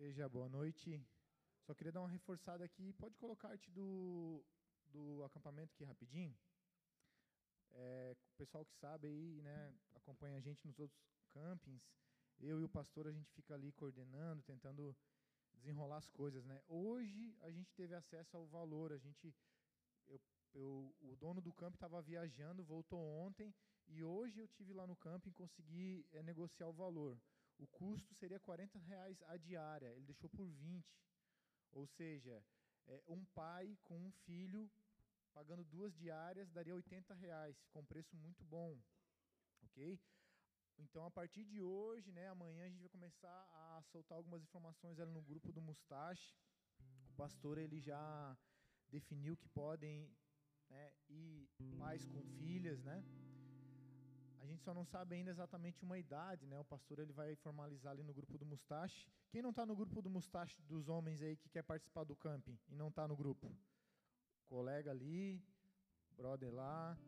Igreja, boa noite. Só queria dar uma reforçada aqui. Pode colocar a arte do, do acampamento aqui rapidinho. É, o pessoal que sabe aí, né, acompanha a gente nos outros campings. Eu e o pastor, a gente fica ali coordenando, tentando desenrolar as coisas, né? Hoje a gente teve acesso ao valor. A gente, eu, eu o dono do camping estava viajando, voltou ontem e hoje eu tive lá no camping e consegui é, negociar o valor. O custo seria 40 reais a diária. Ele deixou por 20. Ou seja, é, um pai com um filho pagando duas diárias daria 80 reais. Ficou um preço muito bom, ok? Então, a partir de hoje, né, amanhã a gente vai começar a soltar algumas informações ali no grupo do Mustache. O pastor ele já definiu que podem né, ir pais com filhas, né? A gente só não sabe ainda exatamente uma idade, né? O pastor ele vai formalizar ali no grupo do Mustache. Quem não está no grupo do Mustache dos homens aí que quer participar do camping e não está no grupo? Colega ali, brother lá.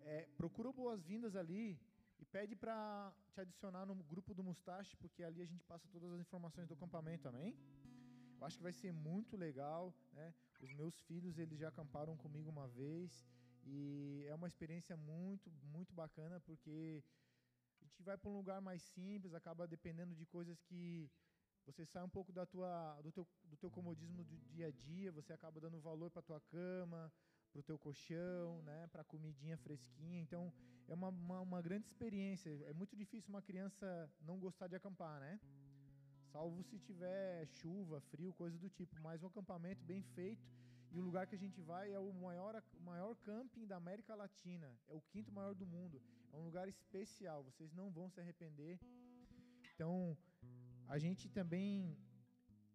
É, procura boas-vindas ali e pede para te adicionar no grupo do Mustache, porque ali a gente passa todas as informações do acampamento, amém? Eu acho que vai ser muito legal, né? Os meus filhos eles já acamparam comigo uma vez e é uma experiência muito, muito bacana, porque a gente vai para um lugar mais simples, acaba dependendo de coisas que você sai um pouco da tua, do, teu, do teu comodismo do dia a dia, você acaba dando valor para tua cama, para o teu colchão, né, para a comidinha fresquinha. Então, é uma, uma, uma, grande experiência. É muito difícil uma criança não gostar de acampar, né? Salvo se tiver chuva, frio, coisa do tipo. Mas um acampamento bem feito e o lugar que a gente vai é o maior, maior camping da América Latina. É o quinto maior do mundo. É um lugar especial. Vocês não vão se arrepender. Então, a gente também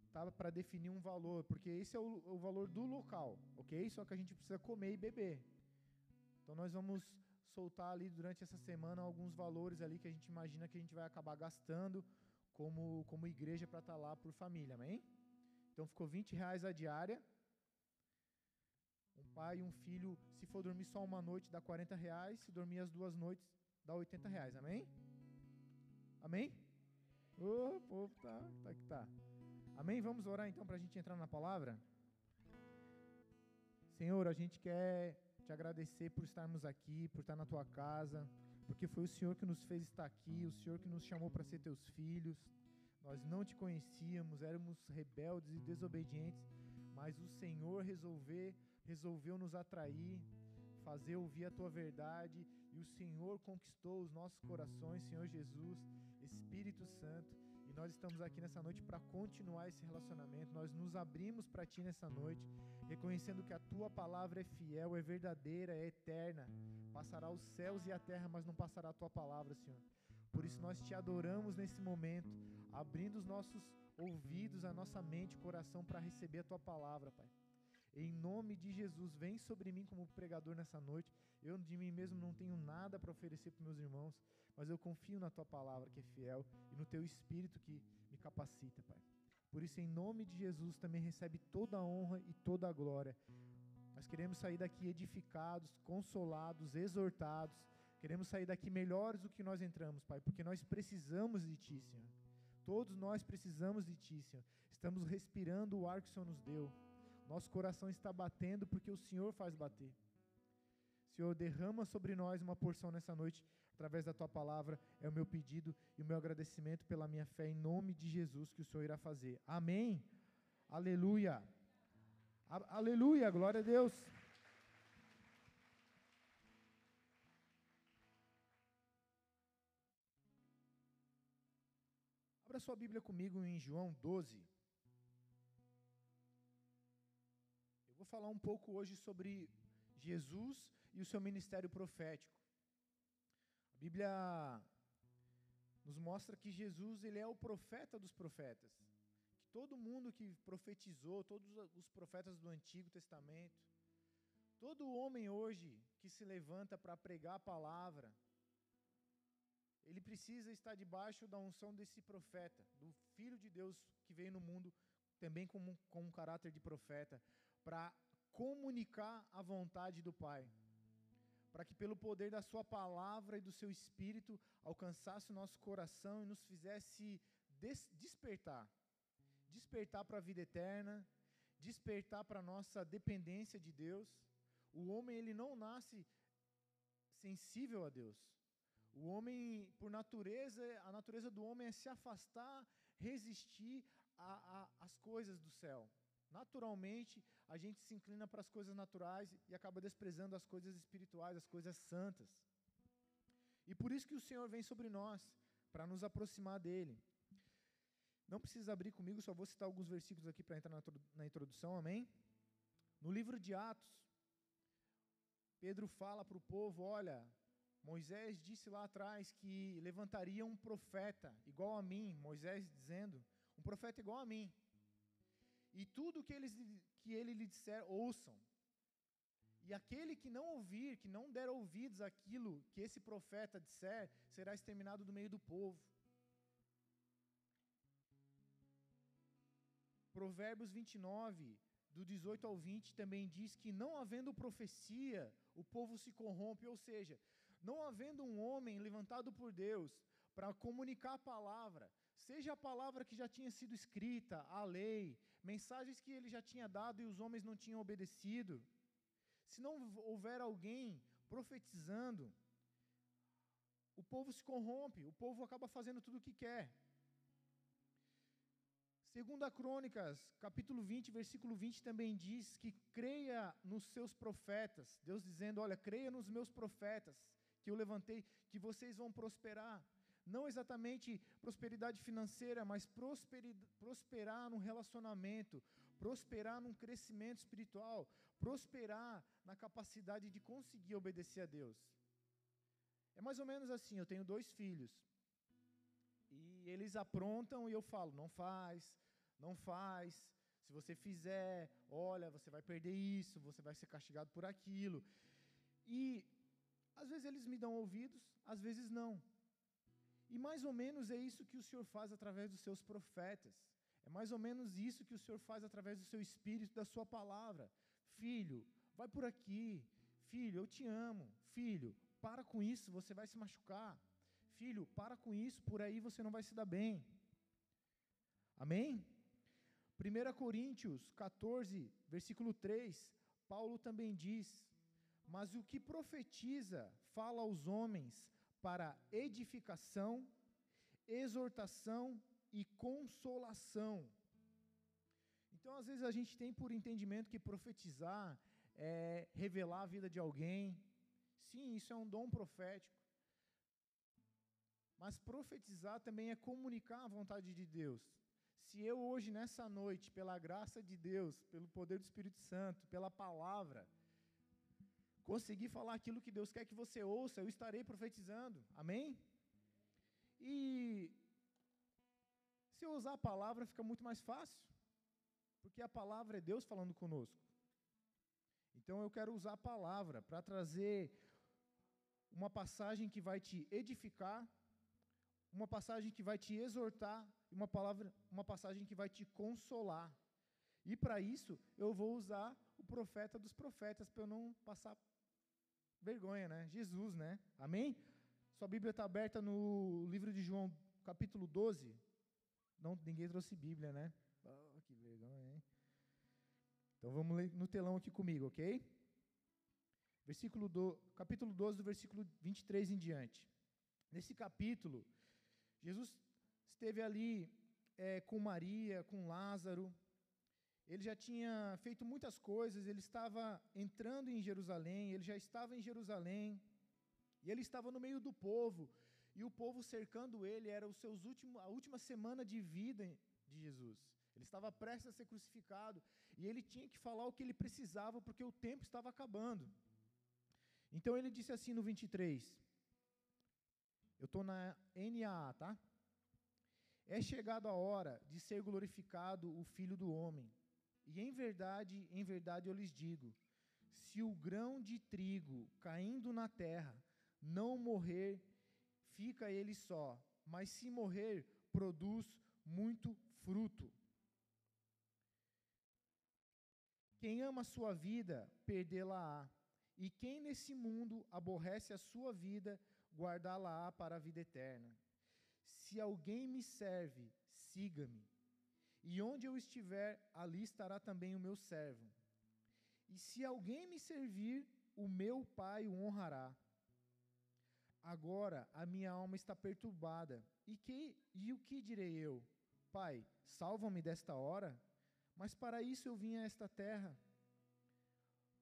estava para definir um valor, porque esse é o, o, valor do local, ok? Só que a gente precisa comer e beber. Então, nós vamos soltar ali durante essa semana alguns valores ali que a gente imagina que a gente vai acabar gastando como, como igreja para estar tá lá por família, amém? Então, ficou 20 reais a diária um pai e um filho, se for dormir só uma noite, dá 40 reais. Se dormir as duas noites, dá 80 reais. Amém? Amém? Ô, oh, povo, tá, tá que tá. Amém? Vamos orar então para a gente entrar na palavra? Senhor, a gente quer te agradecer por estarmos aqui, por estar na tua casa, porque foi o Senhor que nos fez estar aqui, o Senhor que nos chamou para ser teus filhos. Nós não te conhecíamos, éramos rebeldes e desobedientes, mas o Senhor resolver resolveu nos atrair, fazer ouvir a tua verdade, e o Senhor conquistou os nossos corações, Senhor Jesus, Espírito Santo, e nós estamos aqui nessa noite para continuar esse relacionamento. Nós nos abrimos para ti nessa noite, reconhecendo que a tua palavra é fiel, é verdadeira, é eterna. Passará os céus e a terra, mas não passará a tua palavra, Senhor. Por isso nós te adoramos nesse momento, abrindo os nossos ouvidos, a nossa mente, coração para receber a tua palavra, Pai. Em nome de Jesus, vem sobre mim como pregador nessa noite. Eu de mim mesmo não tenho nada para oferecer para meus irmãos, mas eu confio na tua palavra que é fiel e no teu espírito que me capacita, Pai. Por isso, em nome de Jesus, também recebe toda a honra e toda a glória. Nós queremos sair daqui edificados, consolados, exortados. Queremos sair daqui melhores do que nós entramos, Pai, porque nós precisamos de Ti, Senhor. Todos nós precisamos de Ti, Senhor. Estamos respirando o ar que o Senhor nos deu. Nosso coração está batendo porque o Senhor faz bater. Senhor, derrama sobre nós uma porção nessa noite, através da tua palavra, é o meu pedido e o meu agradecimento pela minha fé, em nome de Jesus, que o Senhor irá fazer. Amém. Aleluia. A Aleluia, glória a Deus. Abra sua Bíblia comigo em João 12. Vou falar um pouco hoje sobre Jesus e o seu ministério profético. A Bíblia nos mostra que Jesus ele é o profeta dos profetas. Que todo mundo que profetizou, todos os profetas do Antigo Testamento, todo homem hoje que se levanta para pregar a palavra, ele precisa estar debaixo da unção desse profeta, do Filho de Deus que veio no mundo também com, um caráter de profeta, para comunicar a vontade do Pai, para que pelo poder da Sua palavra e do Seu Espírito alcançasse o nosso coração e nos fizesse des despertar. despertar para a vida eterna, despertar para a nossa dependência de Deus. O homem ele não nasce sensível a Deus. O homem, por natureza, a natureza do homem é se afastar, resistir às coisas do céu. Naturalmente, a gente se inclina para as coisas naturais e acaba desprezando as coisas espirituais, as coisas santas. E por isso que o Senhor vem sobre nós, para nos aproximar dele. Não precisa abrir comigo, só vou citar alguns versículos aqui para entrar na introdução, amém? No livro de Atos, Pedro fala para o povo: olha, Moisés disse lá atrás que levantaria um profeta igual a mim, Moisés dizendo, um profeta igual a mim. E tudo que, eles, que ele lhe disser, ouçam. E aquele que não ouvir, que não der ouvidos àquilo que esse profeta disser, será exterminado do meio do povo. Provérbios 29, do 18 ao 20, também diz que não havendo profecia, o povo se corrompe, ou seja, não havendo um homem levantado por Deus para comunicar a palavra, seja a palavra que já tinha sido escrita, a lei, mensagens que ele já tinha dado e os homens não tinham obedecido, se não houver alguém profetizando, o povo se corrompe, o povo acaba fazendo tudo o que quer. Segunda Crônicas, capítulo 20, versículo 20 também diz que creia nos seus profetas. Deus dizendo, olha, creia nos meus profetas que eu levantei, que vocês vão prosperar. Não exatamente prosperidade financeira, mas prosperar no relacionamento, prosperar num crescimento espiritual, prosperar na capacidade de conseguir obedecer a Deus. É mais ou menos assim: eu tenho dois filhos. E eles aprontam e eu falo: não faz, não faz. Se você fizer, olha, você vai perder isso, você vai ser castigado por aquilo. E às vezes eles me dão ouvidos, às vezes não. E mais ou menos é isso que o Senhor faz através dos seus profetas. É mais ou menos isso que o Senhor faz através do seu espírito, da sua palavra. Filho, vai por aqui. Filho, eu te amo. Filho, para com isso, você vai se machucar. Filho, para com isso, por aí você não vai se dar bem. Amém? 1 Coríntios 14, versículo 3, Paulo também diz: Mas o que profetiza fala aos homens para edificação, exortação e consolação. Então, às vezes, a gente tem por entendimento que profetizar é revelar a vida de alguém. Sim, isso é um dom profético. Mas profetizar também é comunicar a vontade de Deus. Se eu hoje, nessa noite, pela graça de Deus, pelo poder do Espírito Santo, pela palavra, conseguir falar aquilo que Deus quer que você ouça, eu estarei profetizando. Amém? E se eu usar a palavra, fica muito mais fácil, porque a palavra é Deus falando conosco. Então eu quero usar a palavra para trazer uma passagem que vai te edificar, uma passagem que vai te exortar, uma palavra, uma passagem que vai te consolar. E para isso eu vou usar o profeta dos profetas para eu não passar vergonha, né? Jesus, né? Amém? Sua Bíblia está aberta no livro de João, capítulo 12. Não, ninguém trouxe Bíblia, né? Oh, que vergonha, hein? Então vamos ler no telão aqui comigo, ok? Versículo do, capítulo 12, do versículo 23 em diante. Nesse capítulo, Jesus esteve ali é, com Maria, com Lázaro. Ele já tinha feito muitas coisas, ele estava entrando em Jerusalém, ele já estava em Jerusalém, e ele estava no meio do povo, e o povo cercando ele, era os seus últimos, a última semana de vida de Jesus. Ele estava prestes a ser crucificado e ele tinha que falar o que ele precisava porque o tempo estava acabando. Então ele disse assim no 23. Eu estou na NAA, tá? É chegada a hora de ser glorificado o Filho do Homem. E em verdade, em verdade eu lhes digo: se o grão de trigo caindo na terra não morrer, fica ele só, mas se morrer, produz muito fruto. Quem ama a sua vida, perdê-la-á. E quem nesse mundo aborrece a sua vida, guardá-la-á para a vida eterna. Se alguém me serve, siga-me. E onde eu estiver, ali estará também o meu servo. E se alguém me servir, o meu Pai o honrará. Agora a minha alma está perturbada. E, que, e o que direi eu? Pai, salva-me desta hora? Mas para isso eu vim a esta terra.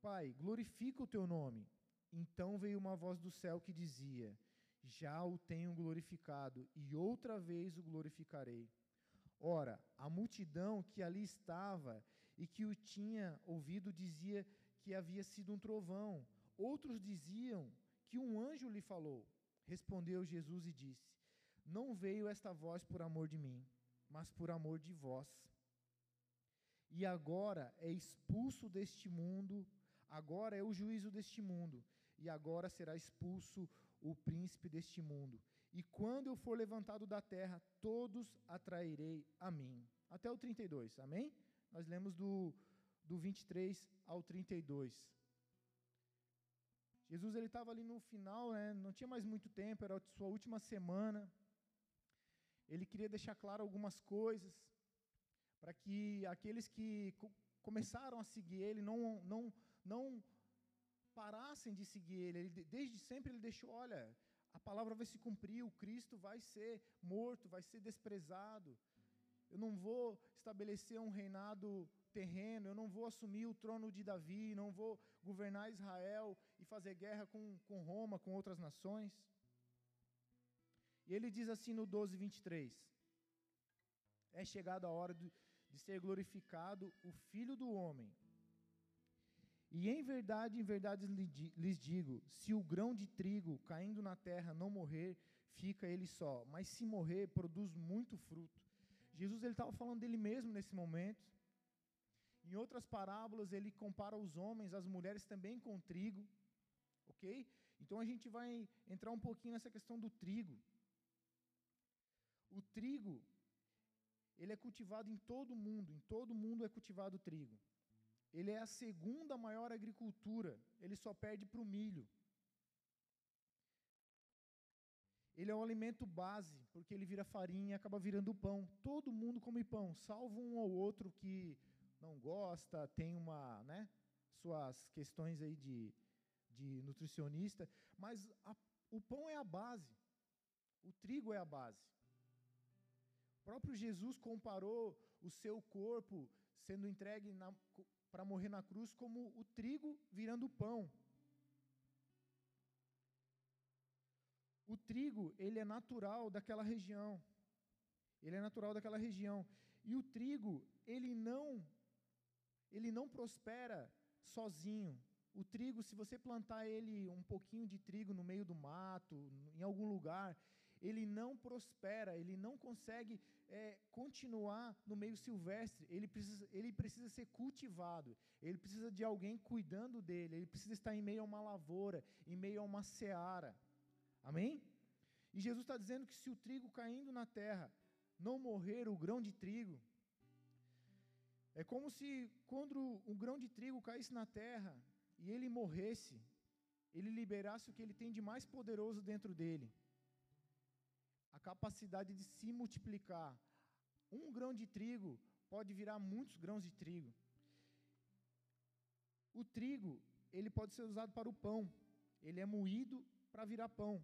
Pai, glorifica o teu nome. Então veio uma voz do céu que dizia: Já o tenho glorificado, e outra vez o glorificarei. Ora, a multidão que ali estava e que o tinha ouvido dizia que havia sido um trovão. Outros diziam que um anjo lhe falou. Respondeu Jesus e disse: Não veio esta voz por amor de mim, mas por amor de vós. E agora é expulso deste mundo, agora é o juízo deste mundo, e agora será expulso o príncipe deste mundo. E quando eu for levantado da terra, todos atrairei a mim. Até o 32, amém? Nós lemos do, do 23 ao 32. Jesus ele estava ali no final, né? não tinha mais muito tempo, era a sua última semana. Ele queria deixar claro algumas coisas para que aqueles que co começaram a seguir ele não, não, não parassem de seguir ele. ele. Desde sempre ele deixou, olha, a palavra vai se cumprir, o Cristo vai ser morto, vai ser desprezado. Eu não vou estabelecer um reinado terreno, eu não vou assumir o trono de Davi, não vou governar Israel e fazer guerra com, com Roma, com outras nações. E ele diz assim no 12, 23: É chegada a hora de, de ser glorificado o Filho do Homem. E em verdade, em verdade lhes digo: se o grão de trigo caindo na terra não morrer, fica ele só, mas se morrer, produz muito fruto. Jesus ele estava falando dele mesmo nesse momento. Em outras parábolas, ele compara os homens, as mulheres também com trigo. Ok? Então a gente vai entrar um pouquinho nessa questão do trigo. O trigo, ele é cultivado em todo o mundo, em todo mundo é cultivado trigo. Ele é a segunda maior agricultura, ele só perde para o milho. Ele é o alimento base, porque ele vira farinha e acaba virando pão. Todo mundo come pão, salvo um ou outro que não gosta, tem uma, né, suas questões aí de, de nutricionista, mas a, o pão é a base, o trigo é a base. O próprio Jesus comparou o seu corpo sendo entregue para morrer na cruz como o trigo virando pão. O trigo, ele é natural daquela região. Ele é natural daquela região. E o trigo, ele não ele não prospera sozinho. O trigo, se você plantar ele um pouquinho de trigo no meio do mato, em algum lugar, ele não prospera, ele não consegue é, continuar no meio silvestre. Ele precisa, ele precisa ser cultivado, ele precisa de alguém cuidando dele, ele precisa estar em meio a uma lavoura, em meio a uma seara. Amém? E Jesus está dizendo que se o trigo caindo na terra não morrer o grão de trigo, é como se quando um grão de trigo caísse na terra e ele morresse, ele liberasse o que ele tem de mais poderoso dentro dele. A capacidade de se multiplicar. Um grão de trigo pode virar muitos grãos de trigo. O trigo, ele pode ser usado para o pão. Ele é moído para virar pão.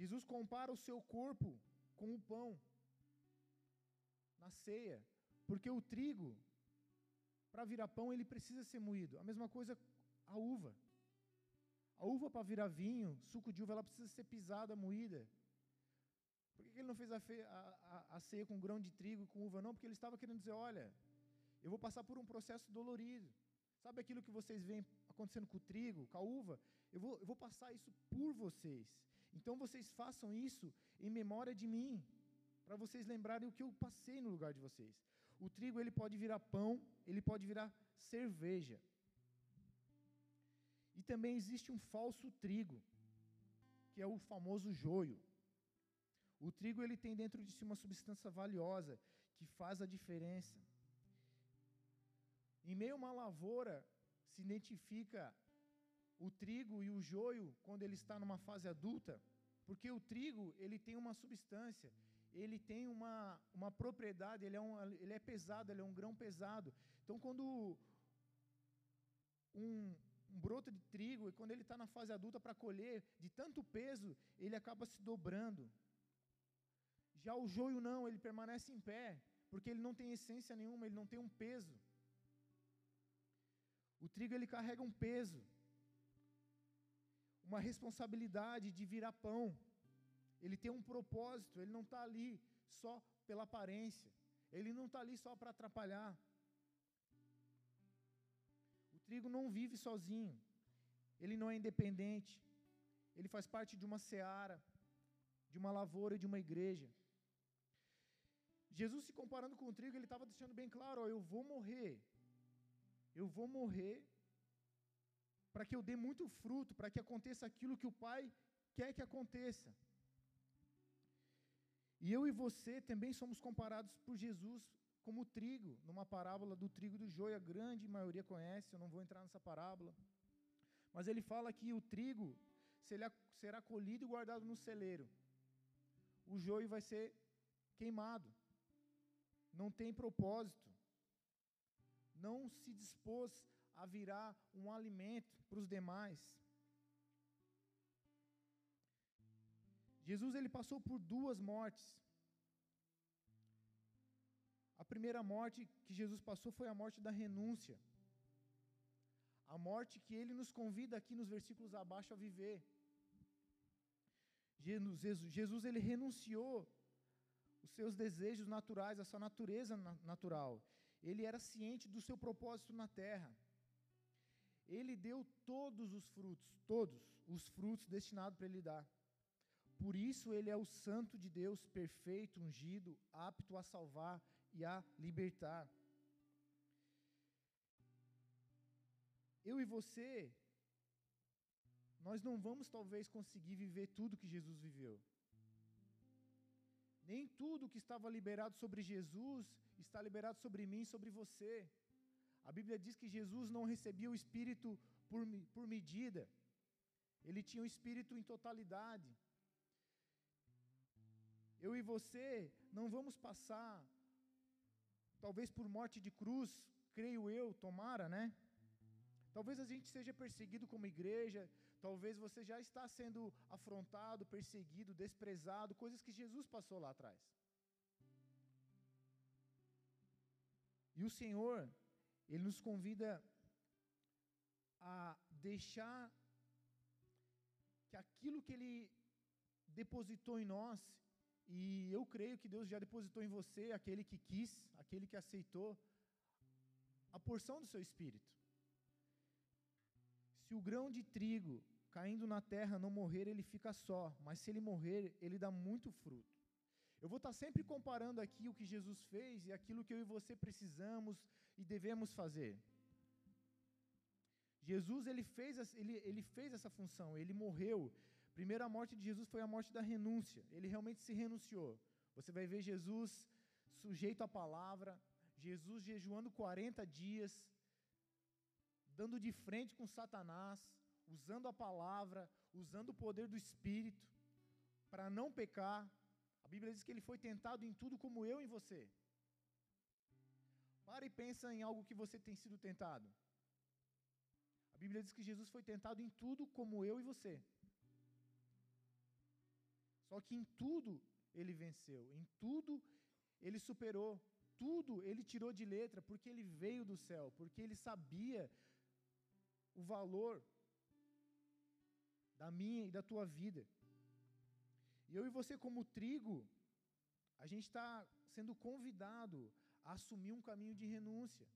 Jesus compara o seu corpo com o pão na ceia. Porque o trigo, para virar pão, ele precisa ser moído. A mesma coisa a uva. A uva para virar vinho, suco de uva, ela precisa ser pisada, moída. Por que ele não fez a, a, a, a ceia com grão de trigo, com uva? Não, porque ele estava querendo dizer: olha, eu vou passar por um processo dolorido. Sabe aquilo que vocês veem acontecendo com o trigo, com a uva? Eu vou, eu vou passar isso por vocês. Então vocês façam isso em memória de mim, para vocês lembrarem o que eu passei no lugar de vocês. O trigo ele pode virar pão, ele pode virar cerveja. E também existe um falso trigo, que é o famoso joio. O trigo ele tem dentro de si uma substância valiosa que faz a diferença. Em meio a uma lavoura se identifica o trigo e o joio quando ele está numa fase adulta, porque o trigo ele tem uma substância, ele tem uma, uma propriedade, ele é, um, ele é pesado, ele é um grão pesado. Então, quando um, um broto de trigo, e quando ele está na fase adulta para colher, de tanto peso, ele acaba se dobrando. Já o joio não, ele permanece em pé, porque ele não tem essência nenhuma, ele não tem um peso. O trigo ele carrega um peso, uma responsabilidade de virar pão. Ele tem um propósito, ele não está ali só pela aparência, ele não está ali só para atrapalhar. O trigo não vive sozinho, ele não é independente, ele faz parte de uma seara, de uma lavoura, de uma igreja. Jesus se comparando com o trigo, ele estava deixando bem claro: ó, eu vou morrer, eu vou morrer para que eu dê muito fruto, para que aconteça aquilo que o Pai quer que aconteça. E eu e você também somos comparados por Jesus como trigo, numa parábola do trigo do joio, a grande maioria conhece, eu não vou entrar nessa parábola. Mas ele fala que o trigo será colhido e guardado no celeiro. O joio vai ser queimado. Não tem propósito. Não se dispôs a virar um alimento para os demais. Jesus ele passou por duas mortes. A primeira morte que Jesus passou foi a morte da renúncia. A morte que ele nos convida aqui nos versículos abaixo a viver. Jesus, Jesus ele renunciou os seus desejos naturais, a sua natureza natural. Ele era ciente do seu propósito na terra. Ele deu todos os frutos, todos os frutos destinados para ele dar. Por isso ele é o santo de Deus, perfeito, ungido, apto a salvar e a libertar. Eu e você, nós não vamos talvez conseguir viver tudo que Jesus viveu. Nem tudo que estava liberado sobre Jesus está liberado sobre mim e sobre você. A Bíblia diz que Jesus não recebia o Espírito por, por medida, ele tinha o Espírito em totalidade. Eu e você não vamos passar, talvez por morte de cruz, creio eu, tomara, né? Talvez a gente seja perseguido como igreja, talvez você já está sendo afrontado, perseguido, desprezado, coisas que Jesus passou lá atrás. E o Senhor, Ele nos convida a deixar que aquilo que Ele depositou em nós, e eu creio que Deus já depositou em você, aquele que quis, aquele que aceitou, a porção do seu espírito. Se o grão de trigo caindo na terra não morrer, ele fica só, mas se ele morrer, ele dá muito fruto. Eu vou estar sempre comparando aqui o que Jesus fez e aquilo que eu e você precisamos e devemos fazer. Jesus ele fez, ele, ele fez essa função, ele morreu. Primeira morte de Jesus foi a morte da renúncia. Ele realmente se renunciou. Você vai ver Jesus sujeito à palavra, Jesus jejuando 40 dias, dando de frente com Satanás, usando a palavra, usando o poder do Espírito para não pecar. A Bíblia diz que ele foi tentado em tudo como eu em você. Para e pensa em algo que você tem sido tentado. A Bíblia diz que Jesus foi tentado em tudo como eu e você. Só que em tudo ele venceu, em tudo ele superou, tudo ele tirou de letra, porque ele veio do céu, porque ele sabia o valor da minha e da tua vida. E eu e você, como trigo, a gente está sendo convidado a assumir um caminho de renúncia.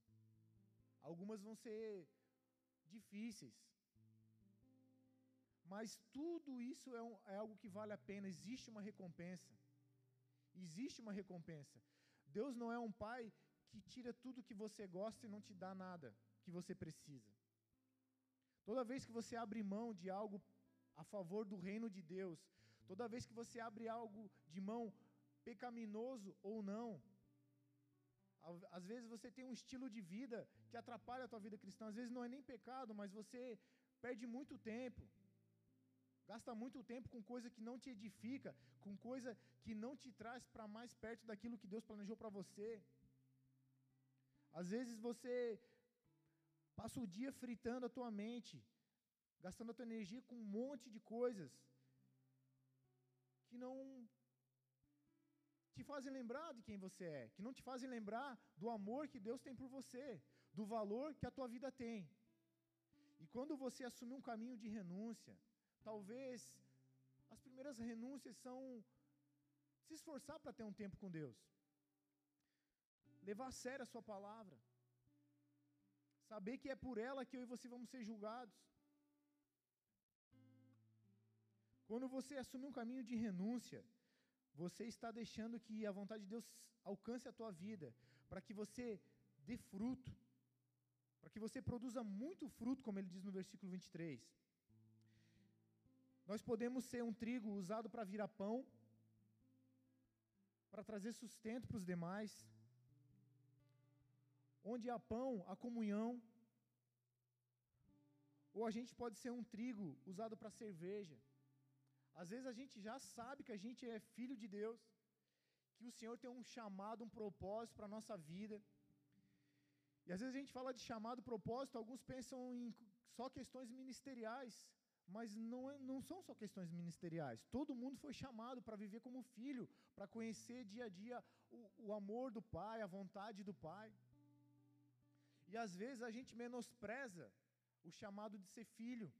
Algumas vão ser difíceis. Mas tudo isso é, um, é algo que vale a pena, existe uma recompensa. Existe uma recompensa. Deus não é um pai que tira tudo que você gosta e não te dá nada que você precisa. Toda vez que você abre mão de algo a favor do reino de Deus, toda vez que você abre algo de mão pecaminoso ou não, às vezes você tem um estilo de vida que atrapalha a tua vida cristã, às vezes não é nem pecado, mas você perde muito tempo, gasta muito tempo com coisa que não te edifica, com coisa que não te traz para mais perto daquilo que Deus planejou para você. Às vezes você passa o dia fritando a tua mente, gastando a tua energia com um monte de coisas que não te fazem lembrar de quem você é, que não te fazem lembrar do amor que Deus tem por você, do valor que a tua vida tem. E quando você assumir um caminho de renúncia, talvez as primeiras renúncias são se esforçar para ter um tempo com Deus, levar a sério a Sua palavra, saber que é por ela que eu e você vamos ser julgados. Quando você assume um caminho de renúncia, você está deixando que a vontade de Deus alcance a tua vida, para que você dê fruto, para que você produza muito fruto, como ele diz no versículo 23. Nós podemos ser um trigo usado para virar pão, para trazer sustento para os demais. Onde há pão, há comunhão. Ou a gente pode ser um trigo usado para cerveja. Às vezes a gente já sabe que a gente é filho de Deus, que o Senhor tem um chamado, um propósito para a nossa vida. E às vezes a gente fala de chamado, propósito, alguns pensam em só questões ministeriais, mas não, é, não são só questões ministeriais. Todo mundo foi chamado para viver como filho, para conhecer dia a dia o, o amor do Pai, a vontade do Pai. E às vezes a gente menospreza o chamado de ser filho.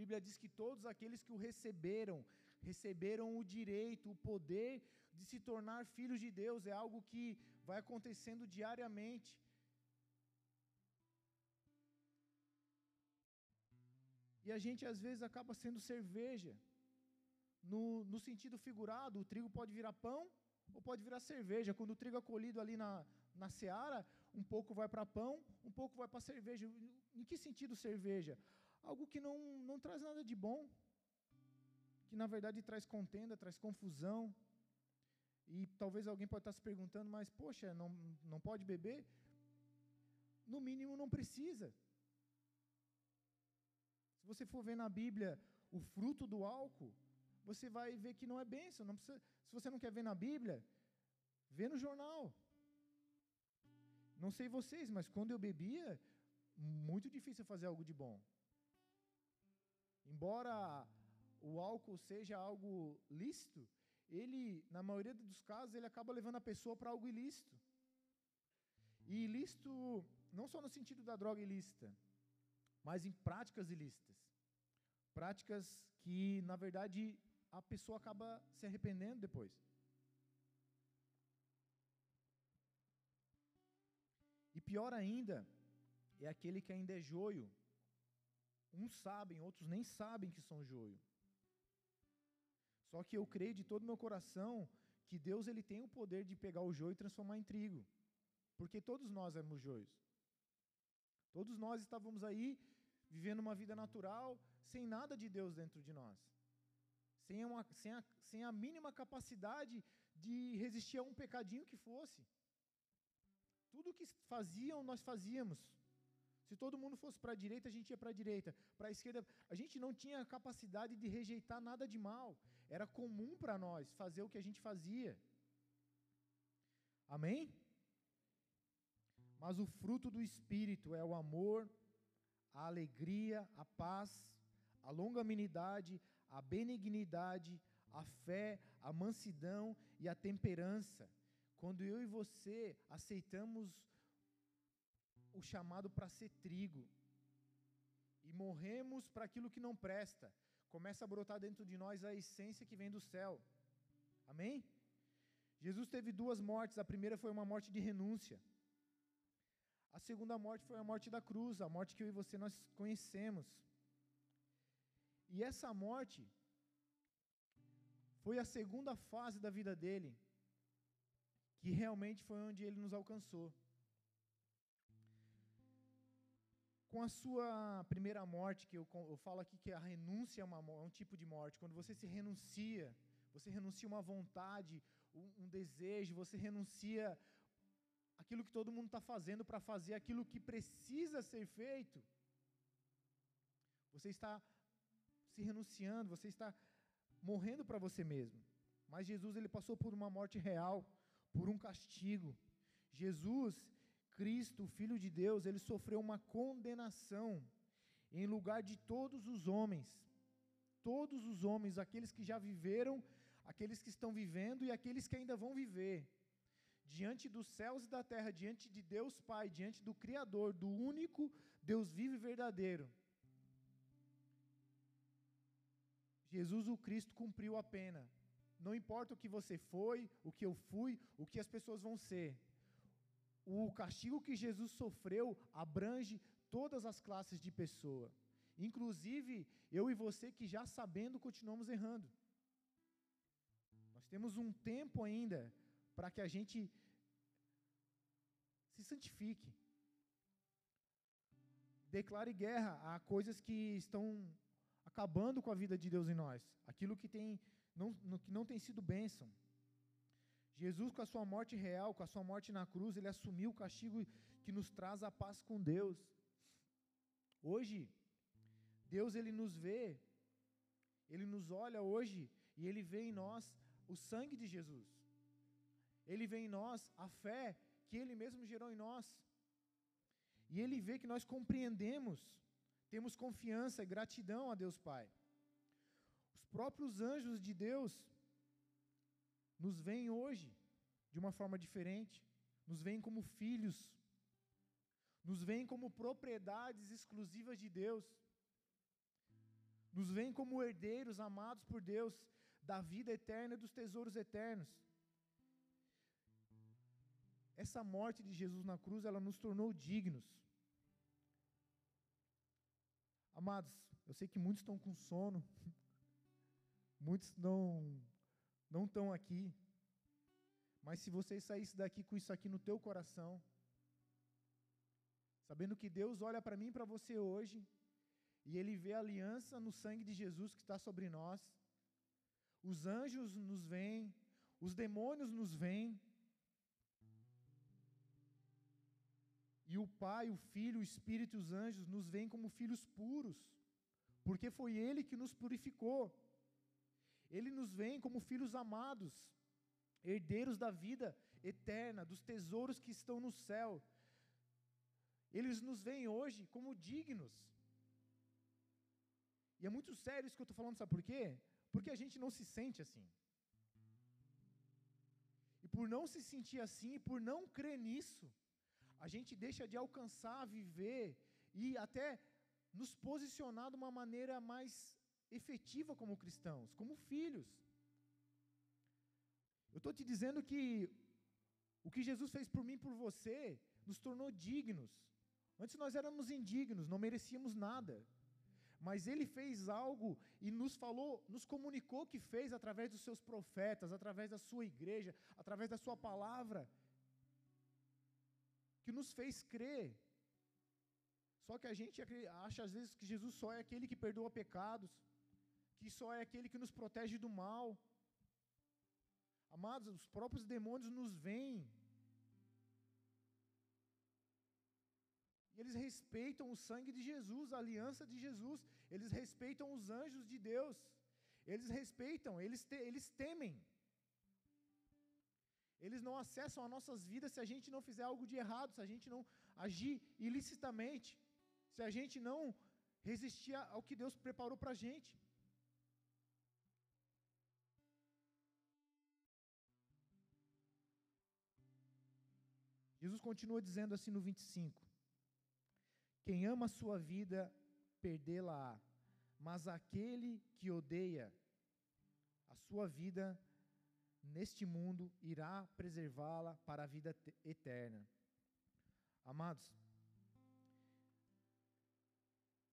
Bíblia diz que todos aqueles que o receberam, receberam o direito, o poder de se tornar filhos de Deus. É algo que vai acontecendo diariamente. E a gente às vezes acaba sendo cerveja. No, no sentido figurado, o trigo pode virar pão ou pode virar cerveja. Quando o trigo é colhido ali na, na seara, um pouco vai para pão, um pouco vai para cerveja. Em que sentido cerveja? Algo que não, não traz nada de bom, que na verdade traz contenda, traz confusão. E talvez alguém pode estar se perguntando, mas poxa, não, não pode beber? No mínimo não precisa. Se você for ver na Bíblia o fruto do álcool, você vai ver que não é bênção. Não precisa, se você não quer ver na Bíblia, vê no jornal. Não sei vocês, mas quando eu bebia, muito difícil fazer algo de bom. Embora o álcool seja algo lícito, ele, na maioria dos casos, ele acaba levando a pessoa para algo ilícito. E ilícito não só no sentido da droga ilícita, mas em práticas ilícitas. Práticas que, na verdade, a pessoa acaba se arrependendo depois. E pior ainda, é aquele que ainda é joio Uns sabem, outros nem sabem que são joio. Só que eu creio de todo meu coração que Deus ele tem o poder de pegar o joio e transformar em trigo. Porque todos nós éramos joios. Todos nós estávamos aí vivendo uma vida natural, sem nada de Deus dentro de nós. Sem, uma, sem, a, sem a mínima capacidade de resistir a um pecadinho que fosse. Tudo que faziam, nós fazíamos. Se todo mundo fosse para a direita, a gente ia para a direita. Para a esquerda, a gente não tinha capacidade de rejeitar nada de mal. Era comum para nós fazer o que a gente fazia. Amém? Mas o fruto do Espírito é o amor, a alegria, a paz, a longanimidade, a benignidade, a fé, a mansidão e a temperança. Quando eu e você aceitamos o chamado para ser trigo. E morremos para aquilo que não presta. Começa a brotar dentro de nós a essência que vem do céu. Amém? Jesus teve duas mortes. A primeira foi uma morte de renúncia. A segunda morte foi a morte da cruz, a morte que eu e você nós conhecemos. E essa morte foi a segunda fase da vida dele, que realmente foi onde ele nos alcançou. Com a sua primeira morte, que eu, eu falo aqui que a renúncia é, uma, é um tipo de morte, quando você se renuncia, você renuncia uma vontade, um, um desejo, você renuncia aquilo que todo mundo está fazendo para fazer aquilo que precisa ser feito. Você está se renunciando, você está morrendo para você mesmo. Mas Jesus ele passou por uma morte real, por um castigo. Jesus, Cristo, Filho de Deus, ele sofreu uma condenação em lugar de todos os homens. Todos os homens, aqueles que já viveram, aqueles que estão vivendo e aqueles que ainda vão viver. Diante dos céus e da terra, diante de Deus Pai, diante do Criador, do único Deus vivo e verdadeiro. Jesus o Cristo cumpriu a pena. Não importa o que você foi, o que eu fui, o que as pessoas vão ser. O castigo que Jesus sofreu abrange todas as classes de pessoa. Inclusive, eu e você que já sabendo continuamos errando. Nós temos um tempo ainda para que a gente se santifique. Declare guerra a coisas que estão acabando com a vida de Deus em nós, aquilo que, tem, não, que não tem sido bênção. Jesus, com a sua morte real, com a sua morte na cruz, ele assumiu o castigo que nos traz a paz com Deus. Hoje, Deus ele nos vê, ele nos olha hoje e ele vê em nós o sangue de Jesus. Ele vê em nós a fé que ele mesmo gerou em nós. E ele vê que nós compreendemos temos confiança e gratidão a Deus Pai. Os próprios anjos de Deus nos veem hoje de uma forma diferente, nos veem como filhos, nos veem como propriedades exclusivas de Deus, nos veem como herdeiros amados por Deus da vida eterna e dos tesouros eternos. Essa morte de Jesus na cruz, ela nos tornou dignos. Amados, eu sei que muitos estão com sono, muitos não não estão aqui, mas se você saísse daqui com isso aqui no teu coração, sabendo que Deus olha para mim e para você hoje, e Ele vê a aliança no sangue de Jesus que está sobre nós, os anjos nos veem, os demônios nos veem, E o Pai, o Filho, o Espírito e os anjos nos veem como filhos puros, porque foi Ele que nos purificou. Ele nos vê como filhos amados, herdeiros da vida eterna, dos tesouros que estão no céu. Eles nos veem hoje como dignos. E é muito sério isso que eu estou falando, sabe por quê? Porque a gente não se sente assim. E por não se sentir assim, e por não crer nisso, a gente deixa de alcançar, viver e até nos posicionar de uma maneira mais efetiva como cristãos, como filhos. Eu estou te dizendo que o que Jesus fez por mim e por você nos tornou dignos. Antes nós éramos indignos, não merecíamos nada. Mas Ele fez algo e nos falou, nos comunicou que fez através dos seus profetas, através da sua igreja, através da sua palavra, que nos fez crer. Só que a gente acha às vezes que Jesus só é aquele que perdoa pecados, que só é aquele que nos protege do mal. Amados, os próprios demônios nos veem. E eles respeitam o sangue de Jesus, a aliança de Jesus. Eles respeitam os anjos de Deus. Eles respeitam, eles, te, eles temem. Eles não acessam as nossas vidas se a gente não fizer algo de errado, se a gente não agir ilicitamente, se a gente não resistir ao que Deus preparou para a gente. Jesus continua dizendo assim no 25: Quem ama a sua vida, perdê-la-á, mas aquele que odeia a sua vida, neste mundo irá preservá-la para a vida eterna. Amados,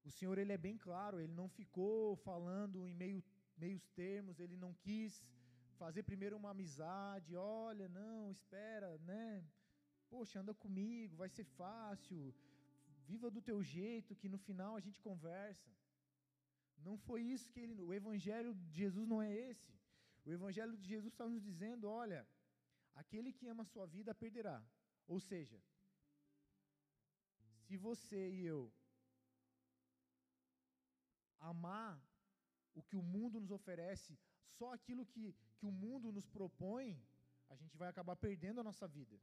o Senhor ele é bem claro, ele não ficou falando em meio, meios termos, ele não quis fazer primeiro uma amizade, olha, não, espera, né? Poxa, anda comigo, vai ser fácil. Viva do teu jeito, que no final a gente conversa. Não foi isso que ele, o evangelho de Jesus não é esse. O Evangelho de Jesus está nos dizendo: olha, aquele que ama a sua vida perderá. Ou seja, se você e eu amar o que o mundo nos oferece só aquilo que, que o mundo nos propõe, a gente vai acabar perdendo a nossa vida.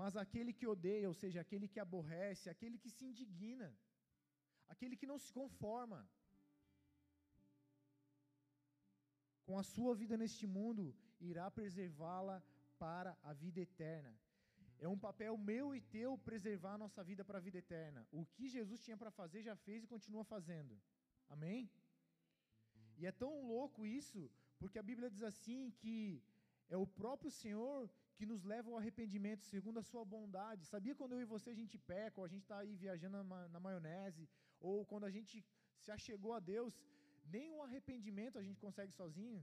Mas aquele que odeia, ou seja, aquele que aborrece, aquele que se indigna, aquele que não se conforma com a sua vida neste mundo, irá preservá-la para a vida eterna. É um papel meu e teu preservar a nossa vida para a vida eterna. O que Jesus tinha para fazer, já fez e continua fazendo. Amém? E é tão louco isso, porque a Bíblia diz assim que é o próprio Senhor que nos leva ao arrependimento segundo a sua bondade. Sabia quando eu e você a gente peca, ou a gente está aí viajando na, na maionese, ou quando a gente se achegou a Deus, nem o arrependimento a gente consegue sozinho?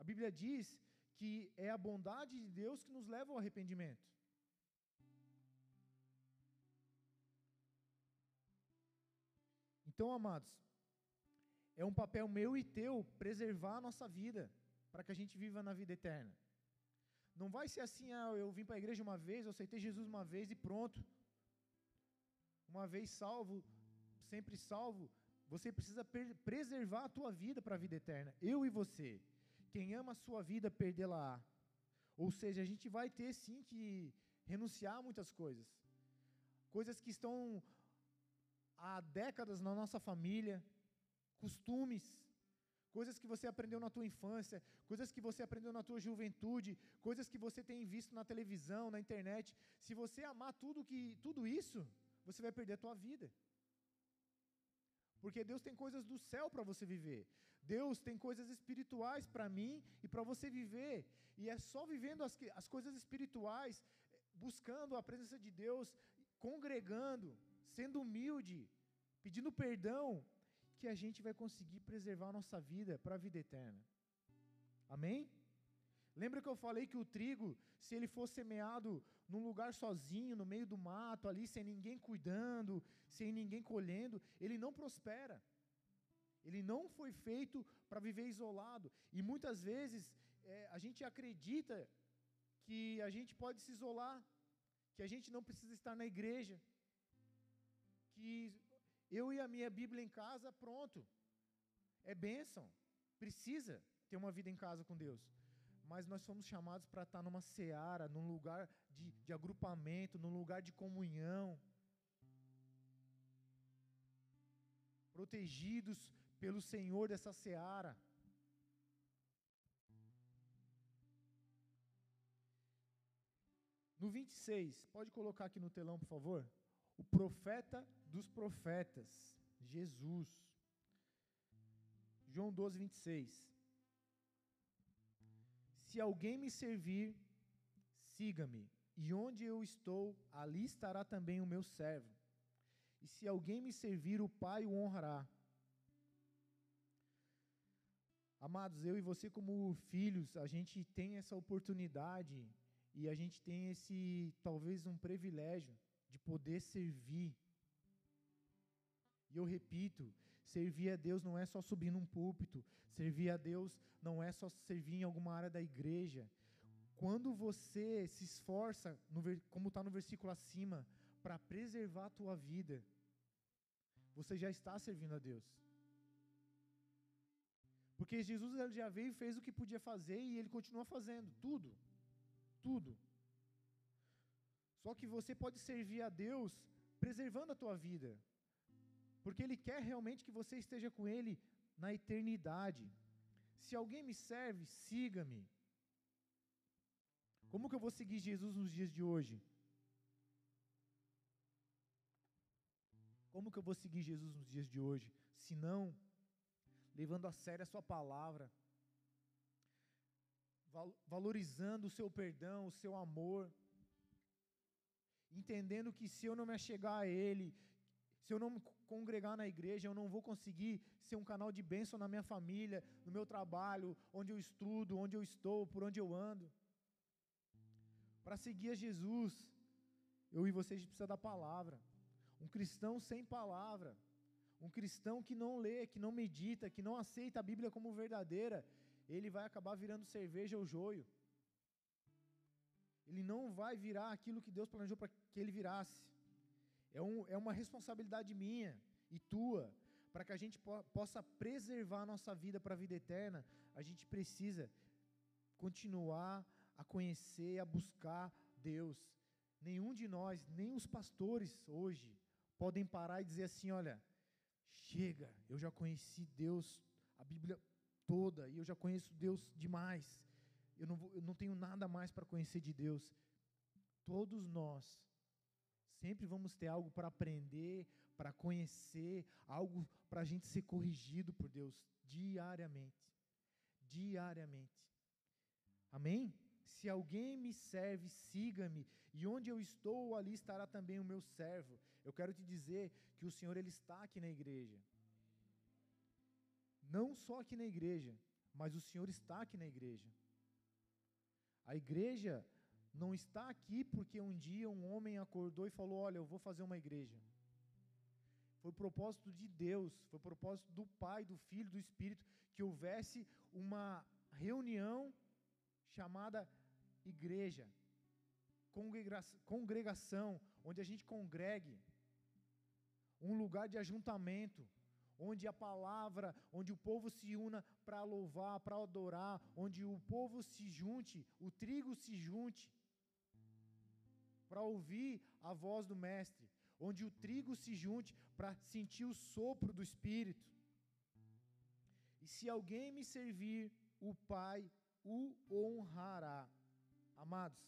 A Bíblia diz que é a bondade de Deus que nos leva ao arrependimento. Então, amados, é um papel meu e teu preservar a nossa vida, para que a gente viva na vida eterna. Não vai ser assim, ah, eu vim para a igreja uma vez, eu aceitei Jesus uma vez e pronto. Uma vez salvo, sempre salvo. Você precisa preservar a tua vida para a vida eterna. Eu e você. Quem ama a sua vida, perdê-la-á. Ou seja, a gente vai ter sim que renunciar a muitas coisas. Coisas que estão há décadas na nossa família, costumes, coisas que você aprendeu na tua infância, coisas que você aprendeu na tua juventude, coisas que você tem visto na televisão, na internet. Se você amar tudo que tudo isso, você vai perder a tua vida. Porque Deus tem coisas do céu para você viver. Deus tem coisas espirituais para mim e para você viver. E é só vivendo as, as coisas espirituais, buscando a presença de Deus, congregando, sendo humilde, pedindo perdão, que a gente vai conseguir preservar a nossa vida para a vida eterna. Amém? Lembra que eu falei que o trigo, se ele for semeado num lugar sozinho, no meio do mato, ali, sem ninguém cuidando, sem ninguém colhendo, ele não prospera. Ele não foi feito para viver isolado. E muitas vezes é, a gente acredita que a gente pode se isolar, que a gente não precisa estar na igreja, que eu e a minha Bíblia em casa, pronto. É bênção. Precisa ter uma vida em casa com Deus. Mas nós somos chamados para estar numa seara, num lugar de, de agrupamento, num lugar de comunhão. Protegidos pelo Senhor dessa seara. No 26, pode colocar aqui no telão, por favor? o profeta dos profetas, Jesus. João 12, 26. Se alguém me servir, siga-me, e onde eu estou, ali estará também o meu servo. E se alguém me servir, o Pai o honrará. Amados, eu e você, como filhos, a gente tem essa oportunidade e a gente tem esse, talvez, um privilégio de poder servir. E eu repito, servir a Deus não é só subir num púlpito, servir a Deus não é só servir em alguma área da igreja. Quando você se esforça, como está no versículo acima, para preservar a tua vida, você já está servindo a Deus. Porque Jesus já veio e fez o que podia fazer e ele continua fazendo tudo. Tudo. Só que você pode servir a Deus preservando a tua vida. Porque Ele quer realmente que você esteja com Ele na eternidade. Se alguém me serve, siga-me. Como que eu vou seguir Jesus nos dias de hoje? Como que eu vou seguir Jesus nos dias de hoje? Se não, levando a sério a Sua palavra, valorizando o seu perdão, o seu amor entendendo que se eu não me achegar a Ele, se eu não congregar na igreja, eu não vou conseguir ser um canal de bênção na minha família, no meu trabalho, onde eu estudo, onde eu estou, por onde eu ando. Para seguir a Jesus, eu e vocês precisa da palavra. Um cristão sem palavra, um cristão que não lê, que não medita, que não aceita a Bíblia como verdadeira, ele vai acabar virando cerveja ou joio. Ele não vai virar aquilo que Deus planejou para que ele virasse. É, um, é uma responsabilidade minha e tua para que a gente po possa preservar a nossa vida para a vida eterna, a gente precisa continuar a conhecer, a buscar Deus. Nenhum de nós, nem os pastores hoje, podem parar e dizer assim: olha, chega, eu já conheci Deus, a Bíblia toda, e eu já conheço Deus demais, eu não, vou, eu não tenho nada mais para conhecer de Deus. Todos nós sempre vamos ter algo para aprender, para conhecer, algo para a gente ser corrigido por Deus diariamente. Diariamente. Amém? Se alguém me serve, siga-me, e onde eu estou, ali estará também o meu servo. Eu quero te dizer que o Senhor ele está aqui na igreja. Não só aqui na igreja, mas o Senhor está aqui na igreja. A igreja não está aqui porque um dia um homem acordou e falou: Olha, eu vou fazer uma igreja. Foi propósito de Deus, foi propósito do Pai, do Filho, do Espírito, que houvesse uma reunião chamada igreja, congregação, onde a gente congregue, um lugar de ajuntamento, onde a palavra, onde o povo se una para louvar, para adorar, onde o povo se junte, o trigo se junte, para ouvir a voz do Mestre, onde o trigo se junte para sentir o sopro do Espírito. E se alguém me servir, o Pai o honrará. Amados,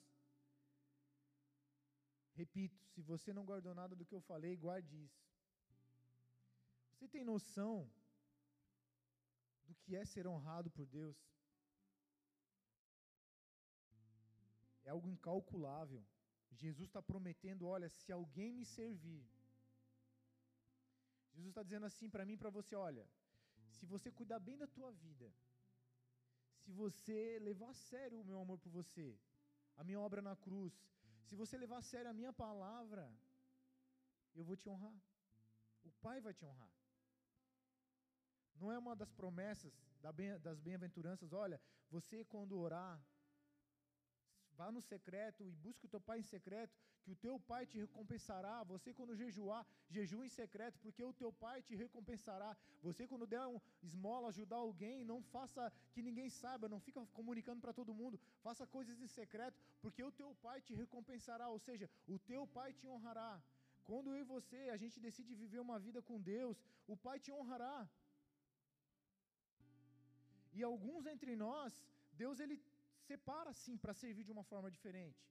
repito, se você não guardou nada do que eu falei, guarde isso. Você tem noção do que é ser honrado por Deus? É algo incalculável. Jesus está prometendo: olha, se alguém me servir. Jesus está dizendo assim para mim e para você: olha, se você cuidar bem da tua vida, se você levar a sério o meu amor por você, a minha obra na cruz, se você levar a sério a minha palavra, eu vou te honrar. O Pai vai te honrar. Não é uma das promessas das bem-aventuranças, olha, você quando orar, vá no secreto e busque o teu pai em secreto, que o teu pai te recompensará. Você quando jejuar, jejua em secreto, porque o teu pai te recompensará. Você quando der um esmola, ajudar alguém, não faça que ninguém saiba, não fica comunicando para todo mundo. Faça coisas em secreto, porque o teu pai te recompensará, ou seja, o teu pai te honrará. Quando eu e você, a gente decide viver uma vida com Deus, o pai te honrará. E alguns entre nós, Deus ele separa sim para servir de uma forma diferente.